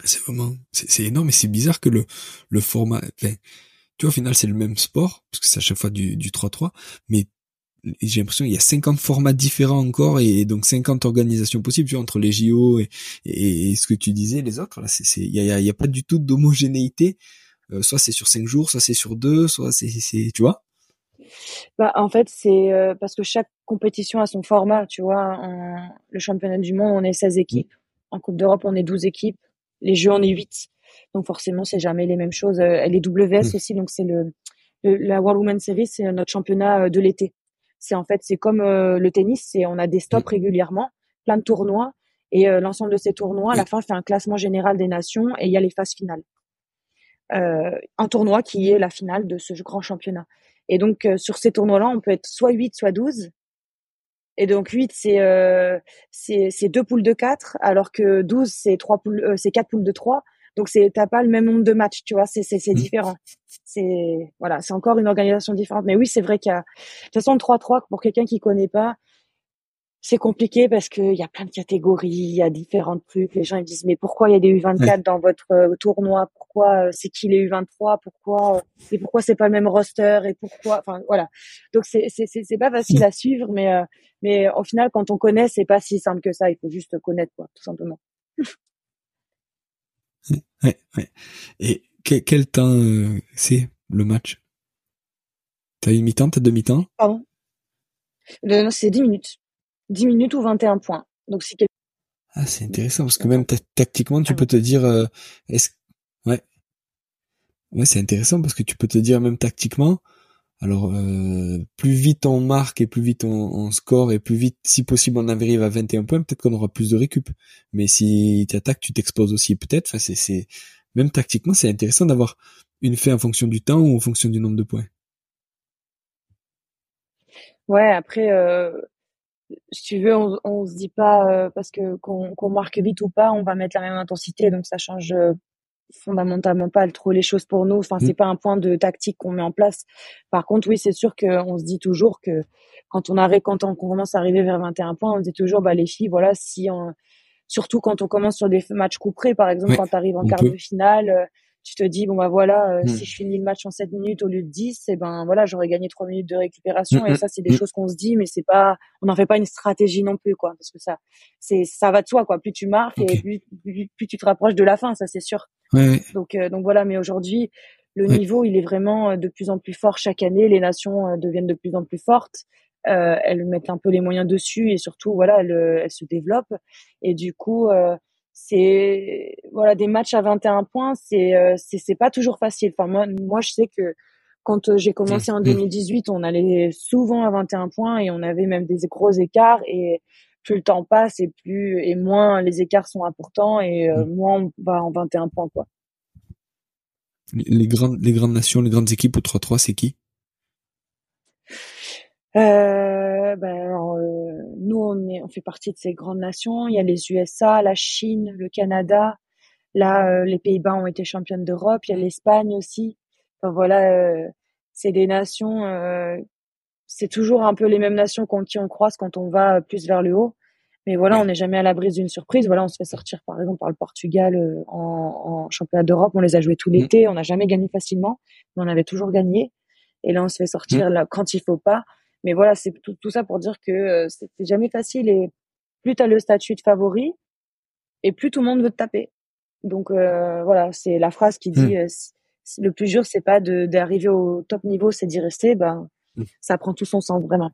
C'est vraiment c'est énorme et c'est bizarre que le le format. tu vois, au final, c'est le même sport parce que c'est à chaque fois du du 3-3, mais j'ai l'impression qu'il y a 50 formats différents encore et donc 50 organisations possibles tu vois, entre les JO et, et, ce que tu disais les autres là c'est il y a, y a, pas du tout d'homogénéité. Euh, soit c'est sur 5 jours soit c'est sur deux soit c'est tu vois? Bah en fait c'est euh, parce que chaque compétition a son format tu vois le championnat du monde on est 16 équipes. En Coupe d'Europe on est 12 équipes. Les jeux on est 8 donc forcément c'est jamais les mêmes choses. Euh, les WS mmh. aussi donc c'est le, le, la World Women's Series c'est notre championnat de l'été c'est en fait c'est comme euh, le tennis, c'est on a des stops régulièrement, plein de tournois et euh, l'ensemble de ces tournois à la fin fait un classement général des nations et il y a les phases finales. Euh, un tournoi qui est la finale de ce grand championnat. Et donc sur ces tournois-là, on peut être soit 8 soit 12. Et donc 8 c'est c'est c'est deux poules de 4 alors que 12 c'est trois poules c'est quatre poules de 3 donc c'est t'as pas le même nombre de matchs, tu vois, c'est c'est mmh. différent. C'est voilà, c'est encore une organisation différente. Mais oui, c'est vrai qu'il y a de toute façon le 3-3 pour quelqu'un qui connaît pas, c'est compliqué parce qu'il y a plein de catégories, il y a différents trucs. Les gens ils disent mais pourquoi il y a des U24 dans votre euh, tournoi? Pourquoi euh, c'est qui les U23 Pourquoi euh, et pourquoi c'est pas le même roster? Et pourquoi Enfin voilà. Donc c'est c'est c'est pas facile à suivre, mais mais au final quand on connaît c'est pas si simple que ça. Il faut juste connaître quoi, tout simplement. *laughs* Ouais, ouais. Et quel, temps euh, c'est le match? T'as une mi-temps, t'as demi-temps Pardon? Non, c'est 10 minutes. 10 minutes ou 21 points. Donc c'est Ah, c'est intéressant parce que même tactiquement, tu peux te dire euh, est-ce ouais. Ouais, c'est intéressant parce que tu peux te dire même tactiquement alors, euh, plus vite on marque et plus vite on, score et plus vite, si possible, on arrive à 21 points, peut-être qu'on aura plus de récup. Mais si tu attaques, tu t'exposes aussi peut-être. Enfin, c'est, même tactiquement, c'est intéressant d'avoir une fait en fonction du temps ou en fonction du nombre de points. Ouais, après, euh, si tu veux, on, on se dit pas euh, parce que qu'on marque vite ou pas, on va mettre la même intensité, donc ça change fondamentalement pas trop les choses pour nous. Enfin, c'est mm. pas un point de tactique qu'on met en place. Par contre, oui, c'est sûr qu'on se dit toujours que quand on arrive, quand on commence à arriver vers 21 points, on se dit toujours, bah, les filles, voilà, si on, surtout quand on commence sur des matchs couperés, par exemple, quand tu arrives en quart de finale, euh, tu te dis bon bah voilà euh, hmm. si je finis le match en 7 minutes au lieu de 10 et eh ben voilà j'aurais gagné 3 minutes de récupération hmm, et ça c'est des choses qu'on se dit mais c'est pas on n'en fait pas une stratégie non plus quoi parce que ça c'est ça va de soi quoi plus tu marques et plus, plus, tu te rapproches de la fin ça c'est sûr donc euh, donc voilà mais aujourd'hui le niveau il est vraiment euh, de plus en plus fort chaque année. Les nations deviennent de plus en plus fortes. Euh, elles mettent un peu les moyens dessus et surtout voilà elles, elles se développent. Et du coup euh, c'est voilà des matchs à 21 points c'est euh, c'est c'est pas toujours facile. Enfin moi moi je sais que quand euh, j'ai commencé en 2018 mmh. on allait souvent à 21 points et on avait même des gros écarts. Et plus le temps passe et plus et moins les écarts sont importants et euh, mmh. moins on va en 21 points quoi les grandes les grandes nations les grandes équipes au 3-3 c'est qui? Euh, ben alors, euh, nous, on, est, on fait partie de ces grandes nations. Il y a les USA, la Chine, le Canada. Là, euh, les Pays-Bas ont été championnes d'Europe. Il y a l'Espagne aussi. Enfin, voilà, euh, c'est des nations. C'est toujours un peu les mêmes nations contre qui on croise quand on va plus vers le haut. Mais voilà, on n'est jamais à l'abri d'une surprise. Voilà, on se fait sortir par exemple par le Portugal en, en championnat d'Europe. On les a joués tout mmh. l'été. On n'a jamais gagné facilement, mais on avait toujours gagné. Et là, on se fait sortir mmh. là, quand il faut pas. Mais voilà, c'est tout, tout, ça pour dire que euh, c'est jamais facile et plus tu as le statut de favori et plus tout le monde veut te taper. Donc euh, voilà, c'est la phrase qui dit hmm. euh, le plus dur c'est pas d'arriver au top niveau, c'est d'y rester. Ben hmm. ça prend tout son sens vraiment.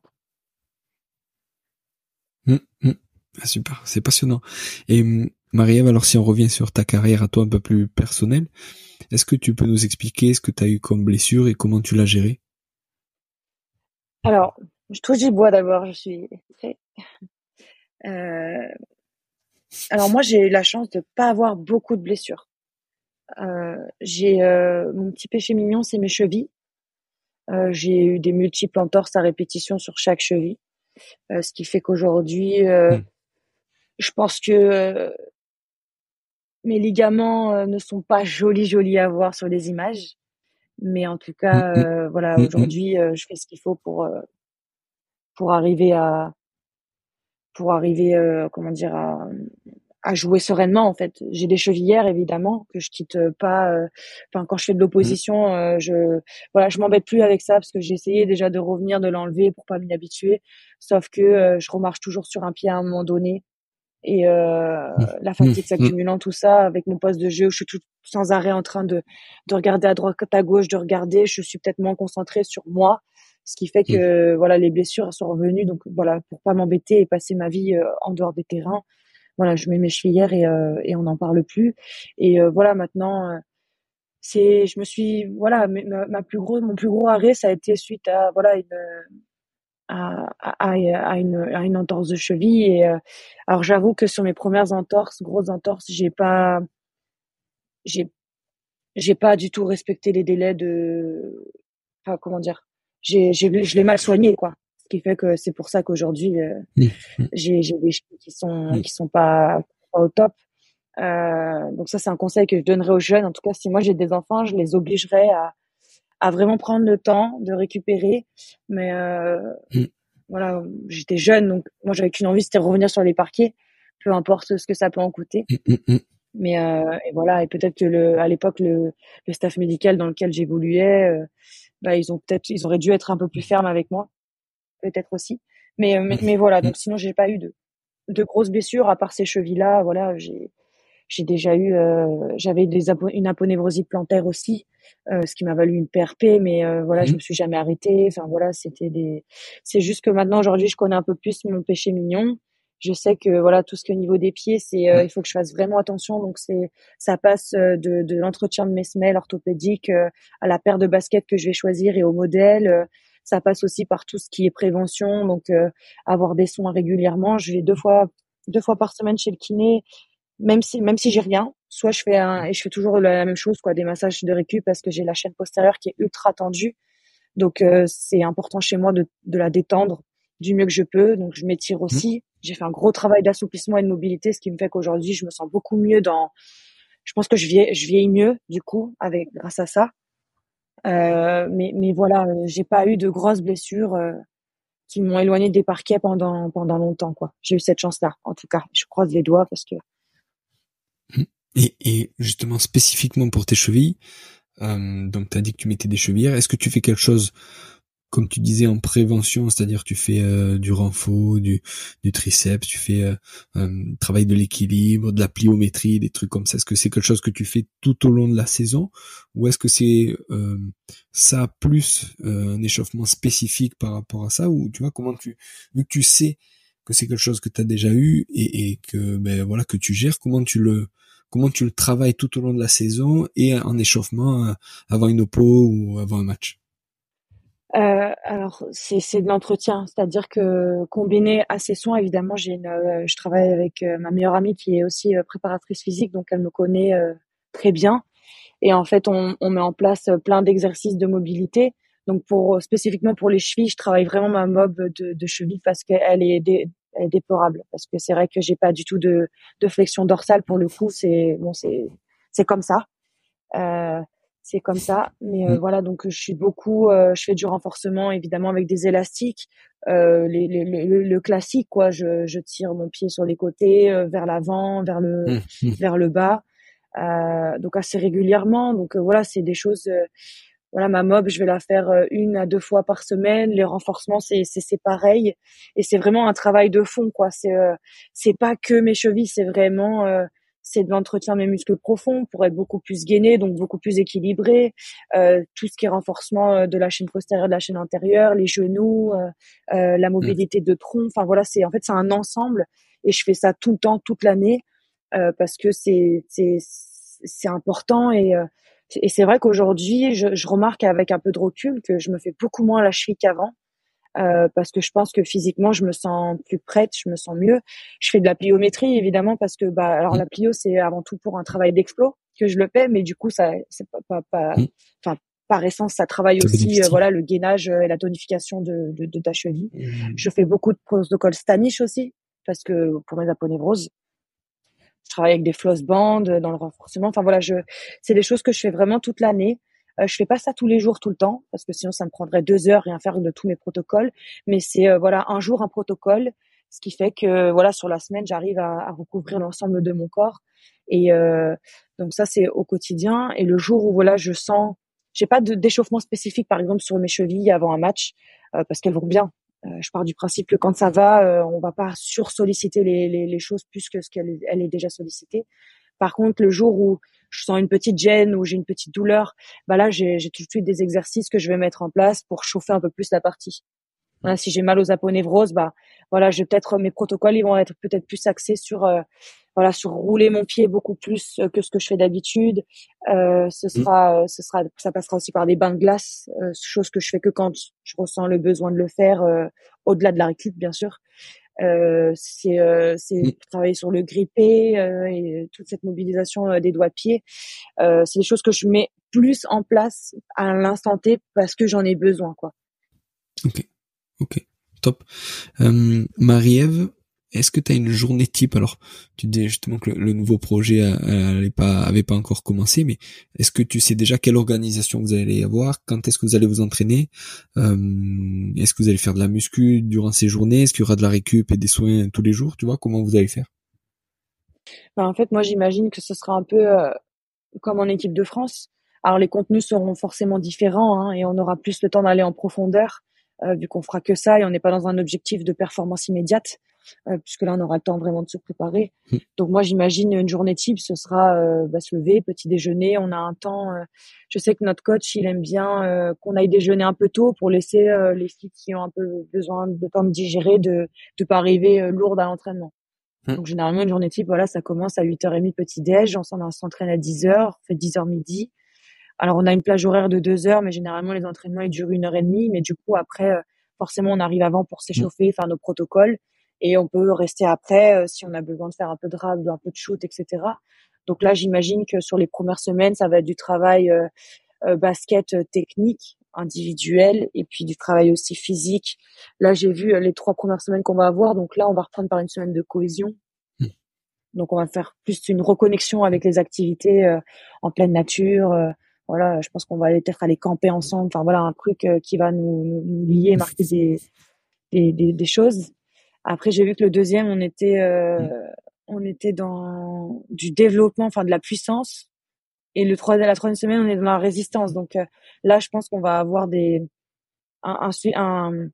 Hmm, ah, super, c'est passionnant. Et Marie-Ève, alors si on revient sur ta carrière à toi un peu plus personnelle, est-ce que tu peux nous expliquer ce que tu as eu comme blessure et comment tu l'as géré alors, je touche du bois d'abord, je suis très... *laughs* Euh... Alors moi, j'ai eu la chance de pas avoir beaucoup de blessures. Euh, j'ai euh, mon petit péché mignon, c'est mes chevilles. Euh, j'ai eu des multiples entorses à répétition sur chaque cheville, euh, ce qui fait qu'aujourd'hui, euh, hmm. je pense que mes ligaments ne sont pas jolis jolis à voir sur les images. Mais en tout cas, mmh, mmh. Euh, voilà, mmh, aujourd'hui, je fais ce qu'il faut pour pour arriver à pour arriver comment dire à, à jouer sereinement en fait. J'ai des chevillères évidemment que je quitte pas. euh, Enfin, quand je fais de l'opposition, euh, je voilà, je m'embête plus avec ça parce que j'ai essayé déjà de revenir, de l'enlever pour pas m'y habituer. Sauf que euh, je remarche toujours sur un pied à un moment donné et euh, la fatigue s'accumulant tout ça avec mon poste de jeu où je suis tout sans arrêt en train de de regarder à droite à gauche, de regarder. Je suis peut-être moins concentrée sur moi ce qui fait que voilà les blessures sont revenues donc voilà pour pas m'embêter et passer ma vie euh, en dehors des terrains voilà je mets mes chevillères et euh, et on n'en parle plus et euh, voilà maintenant euh, c'est je me suis voilà ma, plus gros mon plus gros arrêt ça a été suite à voilà une à, à, une à une entorse de cheville alors j'avoue que sur mes premières entorses grosses entorses j'ai pas j'ai j'ai pas du tout respecté les délais de enfin comment dire j'ai, j'ai, je l'ai mal soigné, quoi. Qui fait que c'est pour ça qu'aujourd'hui, euh, mmh. j'ai, des cheveux qui sont, mmh. qui sont pas, pas au top. Euh, donc ça, c'est un conseil que je donnerais aux jeunes. En tout cas, si moi j'ai des enfants, je les obligerais à, à vraiment prendre le temps de récupérer. Mais euh, mmh. voilà, j'étais jeune, donc moi j'avais qu'une envie, c'était revenir sur les parquets, peu importe ce que ça peut en coûter. Mais euh, et voilà, et peut-être que le, à l'époque le, le staff médical dans lequel j'évoluais, euh, bah ils ont peut-être, ils auraient dû être un peu plus fermes avec moi, peut-être aussi. Mais, mais, mais voilà, donc sinon j'ai pas eu de de grosses blessures à part ces chevilles là. Voilà, j'ai j'ai déjà eu, euh, j'avais des une aponévrosie plantaire aussi, euh, ce qui m'a valu une PRP, mais euh, voilà, je me suis jamais arrêtée. Enfin voilà, c'était des, c'est juste que maintenant aujourd'hui je connais un peu plus mon péché mignon je sais que voilà tout ce que niveau des pieds c'est euh, il faut que je fasse vraiment attention donc c'est ça passe de, de l'entretien de mes semelles orthopédiques euh, à la paire de baskets que je vais choisir et au modèle euh, ça passe aussi par tout ce qui est prévention donc avoir des soins régulièrement je vais deux fois deux fois par semaine chez le kiné même si même si j'ai rien soit je fais un et je fais toujours la même chose quoi des massages de récup parce que j'ai la chaîne postérieure qui est ultra tendue donc c'est important chez moi de, de la détendre du mieux que je peux. Donc, je m'étire mmh. aussi. J'ai fait un gros travail d'assouplissement et de mobilité, ce qui me fait qu'aujourd'hui, je me sens beaucoup mieux dans. Je pense que je vieillis, je vieillis mieux du coup avec grâce à ça. Euh, mais, mais voilà, j'ai pas eu de grosses blessures euh, qui m'ont éloigné des parquets pendant pendant longtemps quoi. J'ai eu cette chance-là, en tout cas. Je croise les doigts parce que. Et, et justement spécifiquement pour tes chevilles, euh, donc tu as dit que tu mettais des chevilles. Est-ce que tu fais quelque chose comme tu disais en prévention, c'est-à-dire tu fais euh, du renfort, du, du triceps, tu fais euh, euh, travail de l'équilibre, de la pliométrie, des trucs comme ça. Est-ce que c'est quelque chose que tu fais tout au long de la saison ou est-ce que c'est euh, ça plus un échauffement spécifique par rapport à ça ou tu vois comment tu vu que tu sais que c'est quelque chose que tu as déjà eu et, que ben voilà que tu gères, comment tu le comment tu le travailles tout au long de la saison et en échauffement avant une oppo ou avant un match? Euh, alors c'est de l'entretien, c'est-à-dire que combiné à ces soins, évidemment, j'ai une, euh, je travaille avec euh, ma meilleure amie qui est aussi euh, préparatrice physique, donc elle me connaît très bien. Et en fait, on, on met en place plein d'exercices de mobilité. Donc pour spécifiquement pour les chevilles, je travaille vraiment ma mob de, de cheville parce qu'elle est, dé, est déplorable. Parce que c'est vrai que j'ai pas du tout de, de flexion dorsale pour le coup. C'est bon, c'est c'est comme ça. Euh, c'est comme ça. Mais euh, mmh. voilà, donc je suis beaucoup, euh, je fais du renforcement évidemment avec des élastiques, euh, les, les, le classique quoi. Je, je tire mon pied sur les côtés, euh, vers l'avant, vers le mmh. Mmh. vers le bas, donc assez régulièrement. Donc voilà, c'est des choses. voilà, ma mob, je vais la faire une à deux fois par semaine. Les renforcements, c'est c'est c'est pareil, et c'est vraiment un travail de fond quoi. C'est c'est pas que mes chevilles, c'est vraiment c'est de l'entretien de mes muscles profonds pour être beaucoup plus gainé, donc beaucoup plus équilibré. Euh, tout ce qui est renforcement euh, de la chaîne postérieure, de la chaîne antérieure, les genoux, euh, euh la mmh. mobilité de tronc. Enfin voilà, c'est en fait c'est un ensemble et je fais ça tout le temps, toute l'année euh, parce que c'est c'est c'est important et et c'est vrai qu'aujourd'hui, je, je, remarque avec un peu de recul que je me fais beaucoup moins la cheville qu'avant. Euh, parce que je pense que physiquement je me sens plus prête, je me sens mieux. Je fais de la pliométrie évidemment parce que bah alors la plio c'est avant tout pour un travail d'explo que je le fais, mais du coup ça c'est pas pas, pas mmh. enfin par essence ça travaille aussi euh, voilà le gainage et la tonification de, de, de ta cheville. Mmh. Je fais beaucoup de protocole Stanish aussi parce que pour mes aponévroses je travaille avec des floss bands dans le renforcement. Enfin voilà, je c'est des choses que je fais vraiment toute l'année. Euh, je fais pas ça tous les jours, tout le temps, parce que sinon ça me prendrait deux heures rien faire de tous mes protocoles. Mais c'est euh, voilà un jour un protocole. Ce qui fait que voilà sur la semaine j'arrive à, à recouvrir l'ensemble de mon corps. Et euh, donc ça c'est au quotidien. Et le jour où voilà je sens j'ai pas d'échauffement spécifique par exemple sur mes chevilles avant un match parce qu'elles vont bien. Je pars du principe que quand ça va on va pas sur solliciter les, les, les choses plus que ce qu'elle elle est déjà sollicitée par contre le jour où je sens une petite gêne ou j'ai une petite douleur bah là j'ai tout de suite des exercices que je vais mettre en place pour chauffer un peu plus la partie voilà, si j'ai mal aux aponevroses, bah voilà, je vais peut-être mes protocoles ils vont être peut-être plus axés sur euh, voilà sur rouler mon pied beaucoup plus euh, que ce que je fais d'habitude. Euh, ce mmh. sera ce sera ça passera aussi par des bains de glace, chose que je fais que quand je ressens le besoin de le faire au-delà de la récup bien sûr. C'est c'est mmh. travailler sur le grippé et toute cette mobilisation des doigts de pied. c'est des choses que je mets plus en place à l'instant T parce que j'en ai besoin quoi. Ok. Ok, top. Euh, Marie-Ève, est-ce que tu as une journée type? Alors, tu disais justement que le, nouveau projet n'avait pas, avait pas encore commencé, mais est-ce que tu sais déjà quelle organisation vous allez avoir? Quand est-ce que vous allez vous entraîner? Euh, Est-ce que vous allez faire de la muscu durant ces journées? Est-ce qu'il y aura de la récup et des soins tous les jours? Tu vois comment vous allez faire? Ben, En fait, moi, j'imagine que ce sera un peu euh, comme en équipe de France. Alors, les contenus seront forcément différents hein, et on aura plus le temps d'aller en profondeur euh, vu qu'on fera que ça et on n'est pas dans un objectif de performance immédiate, euh, puisque là on aura le temps vraiment de se préparer. Hmm. Donc moi j'imagine une journée type, ce sera euh, bah, se lever, petit déjeuner, on a un temps. Euh, je sais que notre coach il aime bien qu'on aille déjeuner un peu tôt pour laisser les filles qui ont un peu besoin de temps de digérer, de ne pas arriver lourdes à l'entraînement. Hmm. Donc généralement une journée type, voilà, ça commence à 8h30 petit déj, on s'entraîne à 10h, on fait 10h midi. Alors on a une plage horaire de deux heures, mais généralement les entraînements ils durent une heure et demie. Mais du coup après, euh, forcément on arrive avant pour s'échauffer, faire nos protocoles, et on peut rester après euh, si on a besoin de faire un peu de rab, un peu de shoot, etc. Donc là j'imagine que sur les premières semaines ça va être du travail euh, basket technique individuel et puis du travail aussi physique. Là j'ai vu les trois premières semaines qu'on va avoir, donc là on va reprendre par une semaine de cohésion. Mmh. Donc on va faire plus une reconnexion avec les activités en pleine nature, voilà, je pense qu'on va peut-être aller camper ensemble. Enfin voilà, un truc euh, qui va nous, nous lier, marquer des, des, des, des, choses. Après, j'ai vu que le deuxième, on était euh, on était dans du développement, enfin de la puissance. Et le troisième, la troisième semaine, on est dans la résistance. Donc euh, là, je pense qu'on va avoir des un, un, un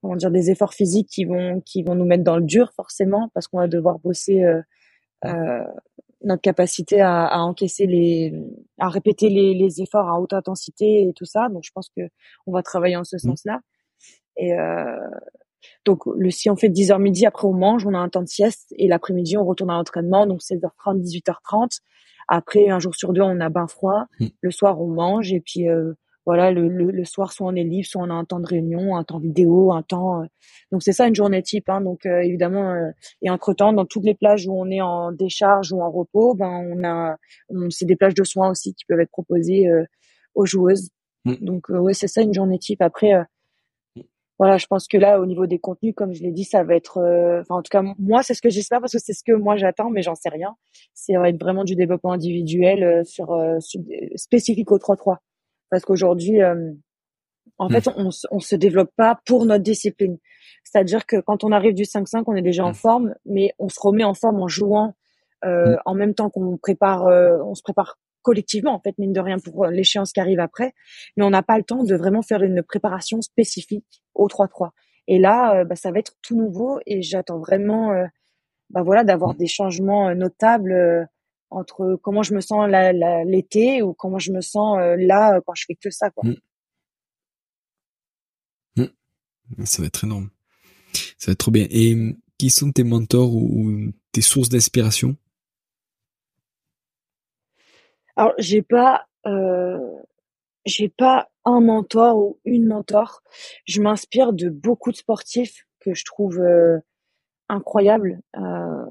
comment dire des efforts physiques qui vont qui vont nous mettre dans le dur forcément parce qu'on va devoir bosser euh, euh, notre capacité à, à, encaisser les, à répéter les, les, efforts à haute intensité et tout ça. Donc je pense que on va travailler en ce mmh. sens-là. Et euh, donc le si on fait 10h midi, après on mange, on a un temps de sieste et l'après-midi on retourne à l'entraînement, donc 16h30, 18h30. Après un jour sur deux on a bain froid. Mmh. Le soir on mange et puis euh, voilà, le, le, soir, soit on est libre, soit on a un temps de réunion, un temps vidéo, un temps. Euh, donc c'est ça une journée type. Hein. Donc euh, évidemment, euh, et entre temps, dans toutes les plages où on est en décharge ou en repos, ben on a, on, c'est des plages de soins aussi qui peuvent être proposées aux joueuses. Mm. Donc ouais, c'est ça une journée type. Après, voilà, je pense que là, au niveau des contenus, comme je l'ai dit, ça va être, enfin en tout cas moi, c'est ce que j'espère parce que c'est ce que moi j'attends, mais j'en sais rien. C'est va être vraiment du développement individuel sur, sur spécifique au 3-3 parce qu'aujourd'hui, euh, en fait, hmm. on, on se développe pas pour notre discipline. C'est-à-dire que quand on arrive du 5-5, on est déjà en hmm. forme, mais on se remet en forme en jouant euh, hmm. en même temps qu'on prépare, euh, on se prépare collectivement en fait mine de rien pour l'échéance qui arrive après, mais on n'a pas le temps de vraiment faire une préparation spécifique au 3-3. Et là, bah, ça va être tout nouveau et j'attends vraiment, bah voilà, d'avoir des changements notables entre comment je me sens l'été ou comment je me sens euh, là euh, quand je fais que ça quoi. Mmh. Mmh. Ça va être énorme. Ça va être trop bien. Et mmh, qui sont tes mentors ou, tes sources d'inspiration? Alors j'ai pas euh, j'ai pas un mentor ou une mentor. Je m'inspire de beaucoup de sportifs que je trouve euh, incroyables. Euh,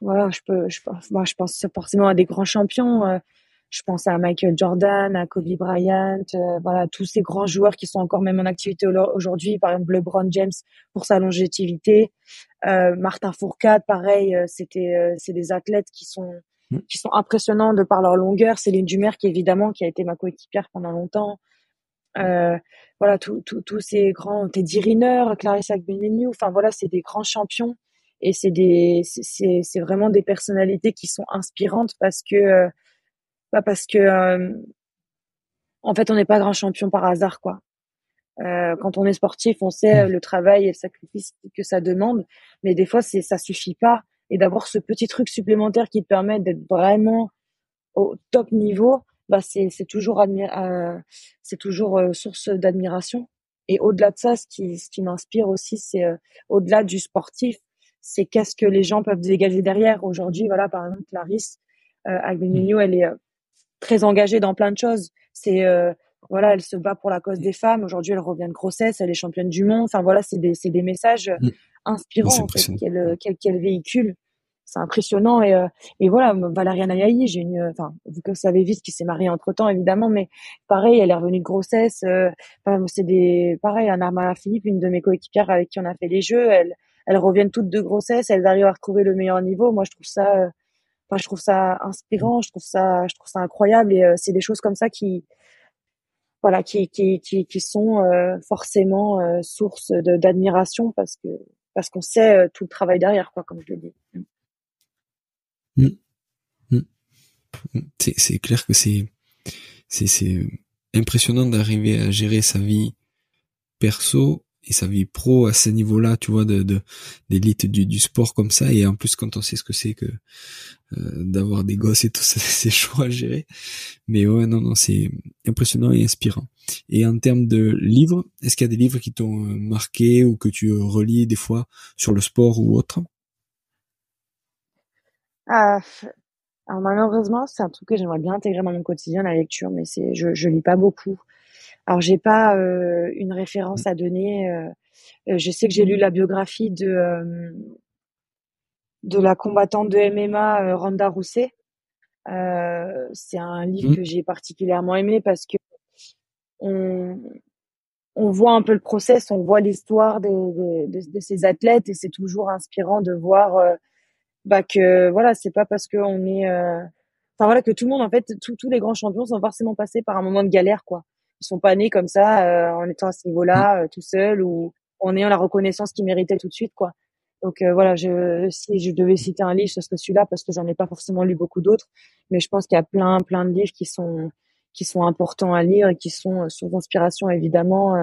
voilà, je peux, je, moi, je pense forcément à des grands champions. Euh, je pense à Michael Jordan, à Kobe Bryant, euh, voilà, tous ces grands joueurs qui sont encore même en activité aujourd'hui. Par exemple, LeBron James pour sa longévité. Euh, Martin Fourcade, pareil, c'était, c'est des athlètes qui sont. Qui sont impressionnants de par leur longueur. Céline Dumer, qui évidemment, qui a été ma coéquipière pendant longtemps. Euh, voilà, tous ces grands, Teddy Riner, Clarissa Agbenienou, enfin voilà, c'est des grands champions et c'est des, c'est vraiment des personnalités qui sont inspirantes parce que, bah parce que, euh, en fait, on n'est pas grand champion par hasard, quoi. Euh, quand on est sportif, on sait le travail et le sacrifice que ça demande, mais des fois, c'est ça suffit pas. Et d'avoir ce petit truc supplémentaire qui te permet d'être vraiment au top niveau, bah c'est c'est toujours euh, c'est toujours euh, source d'admiration. Et au-delà de ça, ce qui ce qui m'inspire aussi, c'est euh, au-delà du sportif, c'est qu'est-ce que les gens peuvent dégager derrière. Aujourd'hui, voilà, par exemple, Clarisse euh, elle est très engagée dans plein de choses. C'est voilà, elle se bat pour la cause des femmes. Aujourd'hui, elle revient de grossesse, elle est championne du monde. Enfin voilà, c'est des, des messages mmh. inspirants en fait, qu'elle, qu'elle, véhicule. C'est impressionnant et, euh, voilà, Valérie Nayaï, j'ai une, enfin, vous savez vite qui s'est mariée entre temps évidemment, mais pareil, elle est revenue de grossesse. Euh, c'est des, pareil, Anna Philippe, une de mes coéquipières avec qui on a fait les jeux, elles, elles reviennent toutes de grossesse, elles arrivent à retrouver le meilleur niveau. Moi, je trouve ça, euh, je trouve ça inspirant, je trouve ça, je trouve ça incroyable et c'est des choses comme ça qui, voilà, qui, qui, sont euh, forcément euh, source d'admiration parce que parce qu'on sait euh, tout le travail derrière, quoi, comme je le dis. Mm. Mm. Mm. C'est clair que c'est c'est impressionnant d'arriver à gérer sa vie perso et sa vie pro à ce niveau-là, tu vois, de d'élite du, du sport comme ça. Et en plus, quand on sait ce que c'est que euh, d'avoir des gosses et tout *laughs* c'est chaud à gérer. Mais ouais, non, non, c'est impressionnant et inspirant. Et en termes de livres, est-ce qu'il y a des livres qui t'ont euh, marqué ou que tu relis des fois sur le sport ou autre? Ah, alors malheureusement, c'est un truc que j'aimerais bien intégrer dans mon quotidien, la lecture, mais c'est je, je lis pas beaucoup. Alors j'ai pas euh, une référence à donner. Euh, euh, je sais que j'ai lu la biographie de de la combattante de MMA Randa Rousset. c'est un livre mmh. que j'ai particulièrement aimé parce que on, on voit un peu le process, on voit l'histoire de, de, ces athlètes et c'est toujours inspirant de voir bah que voilà, c'est pas parce qu'on est enfin voilà que tout le monde en fait tous les grands champions sont forcément passés par un moment de galère quoi ils sont pas nés comme ça euh, en étant à ce niveau-là mm. euh, tout seul ou en ayant la reconnaissance qu'ils méritaient tout de suite quoi. Donc euh, voilà, je, si je devais citer un livre, ce serait celui-là parce que j'en ai pas forcément lu beaucoup d'autres, mais je pense qu'il y a plein plein de livres qui sont qui sont importants à lire et qui sont sous d'inspiration évidemment.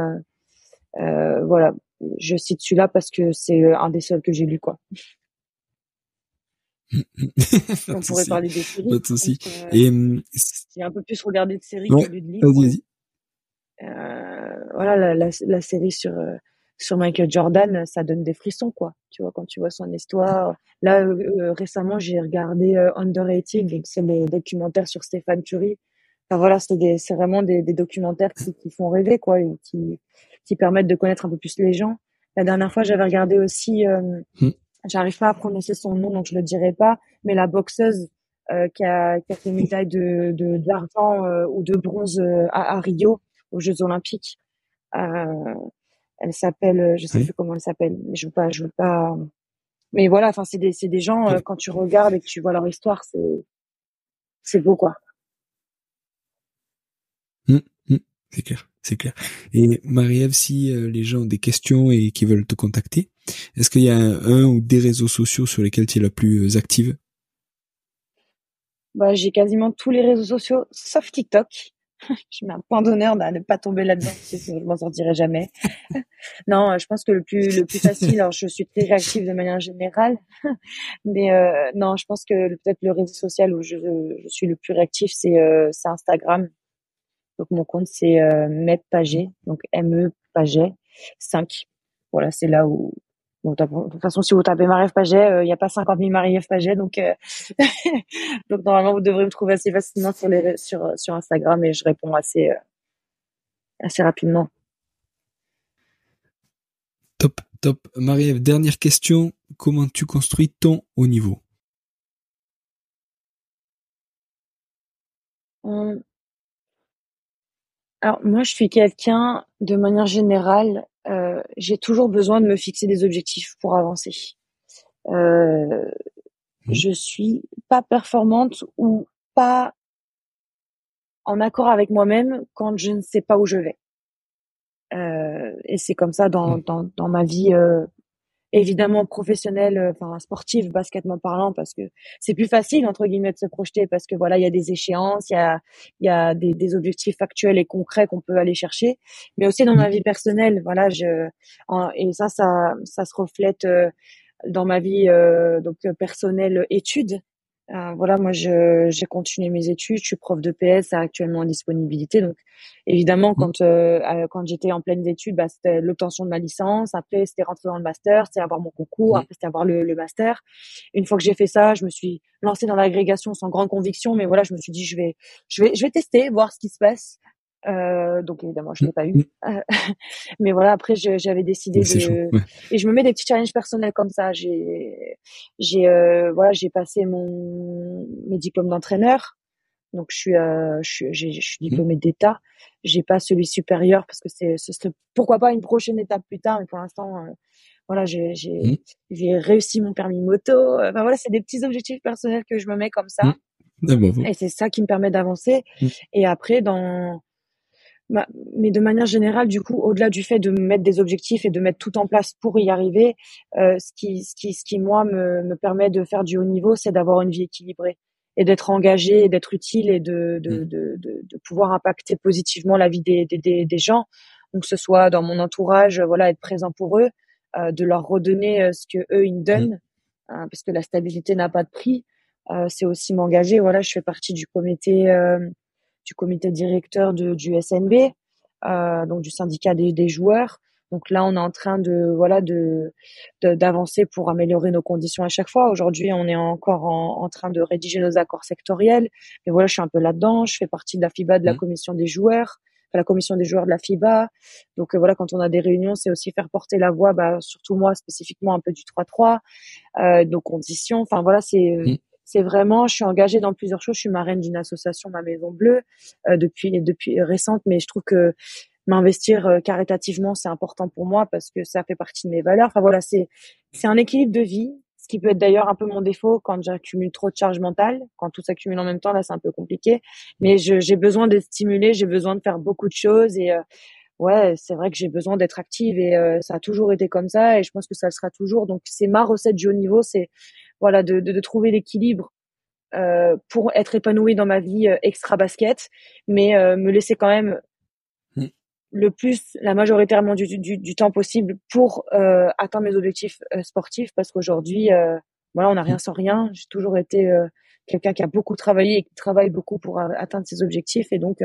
Euh, voilà, je cite celui-là parce que c'est un des seuls que j'ai lu quoi. On pourrait parler des séries. Pas de et j'ai un peu plus regardé de séries que de livres. Euh, voilà, la, la, la, série sur euh, sur Michael Jordan, ça donne des frissons, quoi. Tu vois, quand tu vois son histoire. Là, euh, récemment, j'ai regardé Underrated, c'est les documentaires sur Stéphane Curie. Enfin, voilà, c'est des, c'est vraiment des, des documentaires qui, qui, font rêver, quoi, et qui, qui permettent de connaître un peu plus les gens. La dernière fois, j'avais regardé aussi, mmh. J'arrive pas à prononcer son nom, donc je le dirai pas, mais la boxeuse qui, a, qui a fait médaille de, d'argent ou de bronze à, à Rio aux Jeux Olympiques. Euh, elle s'appelle, je sais plus comment elle s'appelle, mais je veux pas, je veux pas. Mais voilà, enfin c'est des, c'est des gens euh, quand tu regardes et que tu vois leur histoire, c'est, c'est beau quoi. Mmh, mmh, c'est clair, c'est clair. Et Marie-Ève, si euh, les gens ont des questions et qui veulent te contacter, est-ce qu'il y a un, ou des réseaux sociaux sur lesquels tu es la plus active? Bah, j'ai quasiment tous les réseaux sociaux sauf TikTok. *laughs* je mets un point d'honneur à ne pas tomber là-dedans, je m'en sortirai jamais. *laughs* non, je pense que le plus le plus facile, alors je suis très réactive de manière générale, *laughs* mais euh, non, je pense que peut-être le réseau social où je, suis le plus réactif, c'est euh, c'est Instagram. Donc mon compte c'est euh, donc M E Paget 5. Voilà, c'est là où Bon, de toute façon, si vous tapez Marie-Ève Paget, il n'y a pas 50 000 Marie-Ève Paget, donc euh, *laughs* donc normalement vous devrez me trouver assez facilement sur les sur sur Instagram et je réponds assez euh, assez rapidement. Top, top. Marie-Ève, dernière question. Comment tu construis ton haut niveau? Hum. Alors moi, je suis quelqu'un de manière générale euh, j'ai toujours besoin de me fixer des objectifs pour avancer. Euh, mmh. Je suis pas performante ou pas en accord avec moi-même quand je ne sais pas où je vais. Euh, et c'est comme ça dans, mmh. dans, dans ma vie euh, évidemment professionnelle, euh, enfin sportive, basketement parlant, parce que c'est plus facile entre guillemets de se projeter parce que voilà, il y a des échéances, il y a il y a des, des objectifs factuels et concrets qu'on peut aller chercher, mais aussi dans ma vie personnelle, voilà, je et ça ça ça se reflète dans ma vie donc personnelle études euh, voilà, moi, j'ai continué mes études. Je suis prof de PS actuellement en disponibilité. Donc, évidemment, mmh. quand euh, euh, quand j'étais en pleine études, bah, c'était l'obtention de ma licence. Après, c'était rentrer dans le master, c'était avoir mon concours. Après, c'était avoir le, le, master. Une fois que j'ai fait ça, je me suis lancée dans l'agrégation sans grande conviction. Mais voilà, je me suis dit, je vais, je vais, je vais tester, voir ce qui se passe. Euh, donc évidemment, je l'ai pas eu. Mm. Euh, *laughs* mais voilà, après j'avais décidé de et je me mets des petits challenges personnels comme ça. J'ai j'ai euh, voilà, j'ai passé mon mes diplômes d'entraîneur. Donc je suis euh, je suis je suis mm. diplômée d'État. J'ai pas celui supérieur parce que c'est pourquoi pas une prochaine étape plus tard. Mais pour l'instant, euh, voilà, j'ai j'ai mm. réussi mon permis moto. Enfin voilà, c'est des petits objectifs personnels que je me mets comme ça. Et c'est ça qui me permet d'avancer. Et après dans mais de manière générale, du coup, au-delà du fait de mettre des objectifs et de mettre tout en place pour y arriver, euh, ce qui, ce qui, ce qui moi me, me permet de faire du haut niveau, c'est d'avoir une vie équilibrée et d'être engagé et d'être utile et de, de, mmh. de, de, pouvoir impacter positivement la vie des, des, des, gens. Donc, que ce soit dans mon entourage, voilà, être présent pour eux, euh, de leur redonner euh, ce que eux ils me donnent, mmh. hein, parce que la stabilité n'a pas de prix. Euh, c'est aussi m'engager. Voilà, je fais partie du comité euh, du comité directeur de, du SNB, euh, donc du syndicat des, des, joueurs. Donc là, on est en train de voilà de d'avancer pour améliorer nos conditions à chaque fois. Aujourd'hui, on est encore en, en, train de rédiger nos accords sectoriels. Et voilà, je suis un peu là-dedans. Je fais partie de la FIBA, de la mmh. commission des joueurs, de la commission des joueurs de la FIBA. Donc euh, voilà, quand on a des réunions, c'est aussi faire porter la voix, bah, surtout moi spécifiquement un peu du 3-3, euh, nos conditions. Enfin voilà, c'est mmh c'est vraiment, je suis engagée dans plusieurs choses. Je suis marraine d'une association, ma Maison Bleue, euh, depuis depuis récente, mais je trouve que m'investir euh, caritativement c'est important pour moi parce que ça fait partie de mes valeurs. Enfin voilà, c'est c'est un équilibre de vie, ce qui peut être d'ailleurs un peu mon défaut quand j'accumule trop de charge mentale. Quand tout s'accumule en même temps, là c'est un peu compliqué. Mais j'ai besoin d'être stimulée, j'ai besoin de faire beaucoup de choses et euh, ouais, c'est vrai que j'ai besoin d'être active et ça a toujours été comme ça et je pense que ça le sera toujours. Donc c'est ma recette du haut niveau, c'est voilà, de, de, de trouver l'équilibre euh, pour être épanoui dans ma vie euh, extra basket, mais euh, me laisser quand même mm. le plus, la majoritairement du, du, du temps possible pour euh, atteindre mes objectifs sportifs, parce qu'aujourd'hui, voilà, on n'a rien sans rien. J'ai toujours été quelqu'un qui a beaucoup travaillé et qui travaille beaucoup pour atteindre ses objectifs, et donc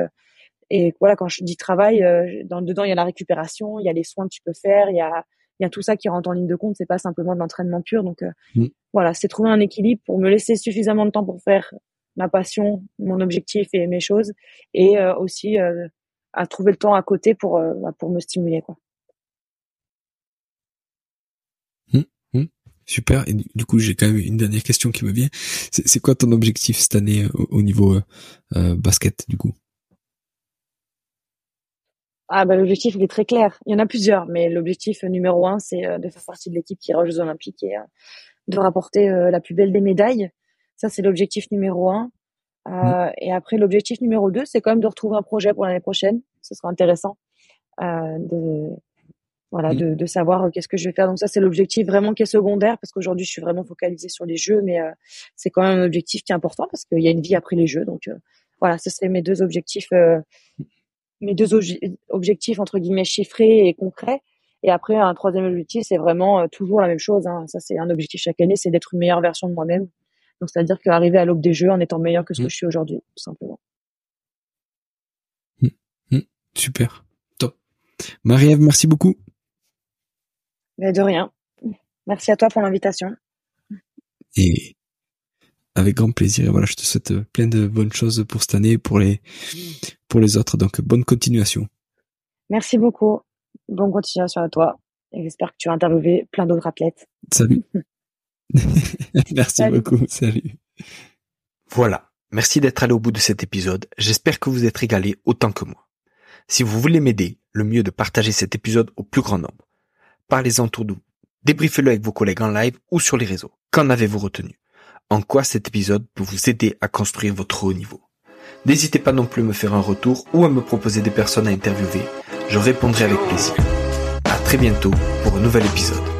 et voilà, quand je dis travail, dans dedans il y a la récupération, il y a les soins que tu peux faire, il y a il y a tout ça qui rentre en ligne de compte. C'est pas simplement de l'entraînement pur. Donc euh, mm. voilà, c'est trouver un équilibre pour me laisser suffisamment de temps pour faire ma passion, mon objectif et mes choses, et euh, aussi euh, à trouver le temps à côté pour bah, pour me stimuler quoi. Mm, mm. Super. Et du coup, j'ai quand même une dernière question qui me vient. C'est quoi ton objectif cette année au, niveau basket, du coup? Ah bah l'objectif il est très clair. Il y en a plusieurs, mais l'objectif numéro un c'est euh, de faire partie de l'équipe qui ira aux Jeux Olympiques et euh, de rapporter euh, la plus belle des médailles. Ça c'est l'objectif numéro un. Euh, et après l'objectif numéro deux c'est quand même de retrouver un projet pour l'année prochaine. Ce sera intéressant de voilà de, de savoir qu'est-ce que je vais faire. Donc ça c'est l'objectif vraiment qui est secondaire parce qu'aujourd'hui je suis vraiment focalisée sur les Jeux, mais c'est quand même un objectif qui est important parce qu'il y a une vie après les Jeux. Donc voilà, ce seraient mes deux objectifs mes deux objectifs entre guillemets chiffrés et concrets. Et après, un troisième objectif, c'est vraiment euh, toujours la même chose. Hein. Ça, c'est un objectif chaque année, c'est d'être une meilleure version de moi-même. Donc, c'est-à-dire qu'arriver à l'aube des jeux en étant meilleur que ce que mmh. je suis aujourd'hui, tout simplement. Mmh. Mmh. Super, top. Marie-Ève, merci beaucoup. Mais de rien. Merci à toi pour l'invitation. Et avec grand plaisir. Et voilà, je te souhaite euh, plein de bonnes choses pour cette année, pour les, pour les autres. Donc, bonne continuation. Merci beaucoup. Bonne continuation à toi. Et j'espère que tu vas interviewer plein d'autres athlètes. Salut. *laughs* *laughs* Merci beaucoup. Salut. Voilà. Merci d'être allé au bout de cet épisode. J'espère que vous êtes régalé autant que moi. Si vous voulez m'aider, le mieux est de partager cet épisode au plus grand nombre. Parlez-en autour de vous. Débriefez-le avec vos collègues en live ou sur les réseaux. Qu'en avez-vous retenu? En quoi cet épisode peut vous aider à construire votre haut niveau. N'hésitez pas non plus à me faire un retour ou à me proposer des personnes à interviewer je répondrai avec plaisir. À très bientôt pour un nouvel épisode.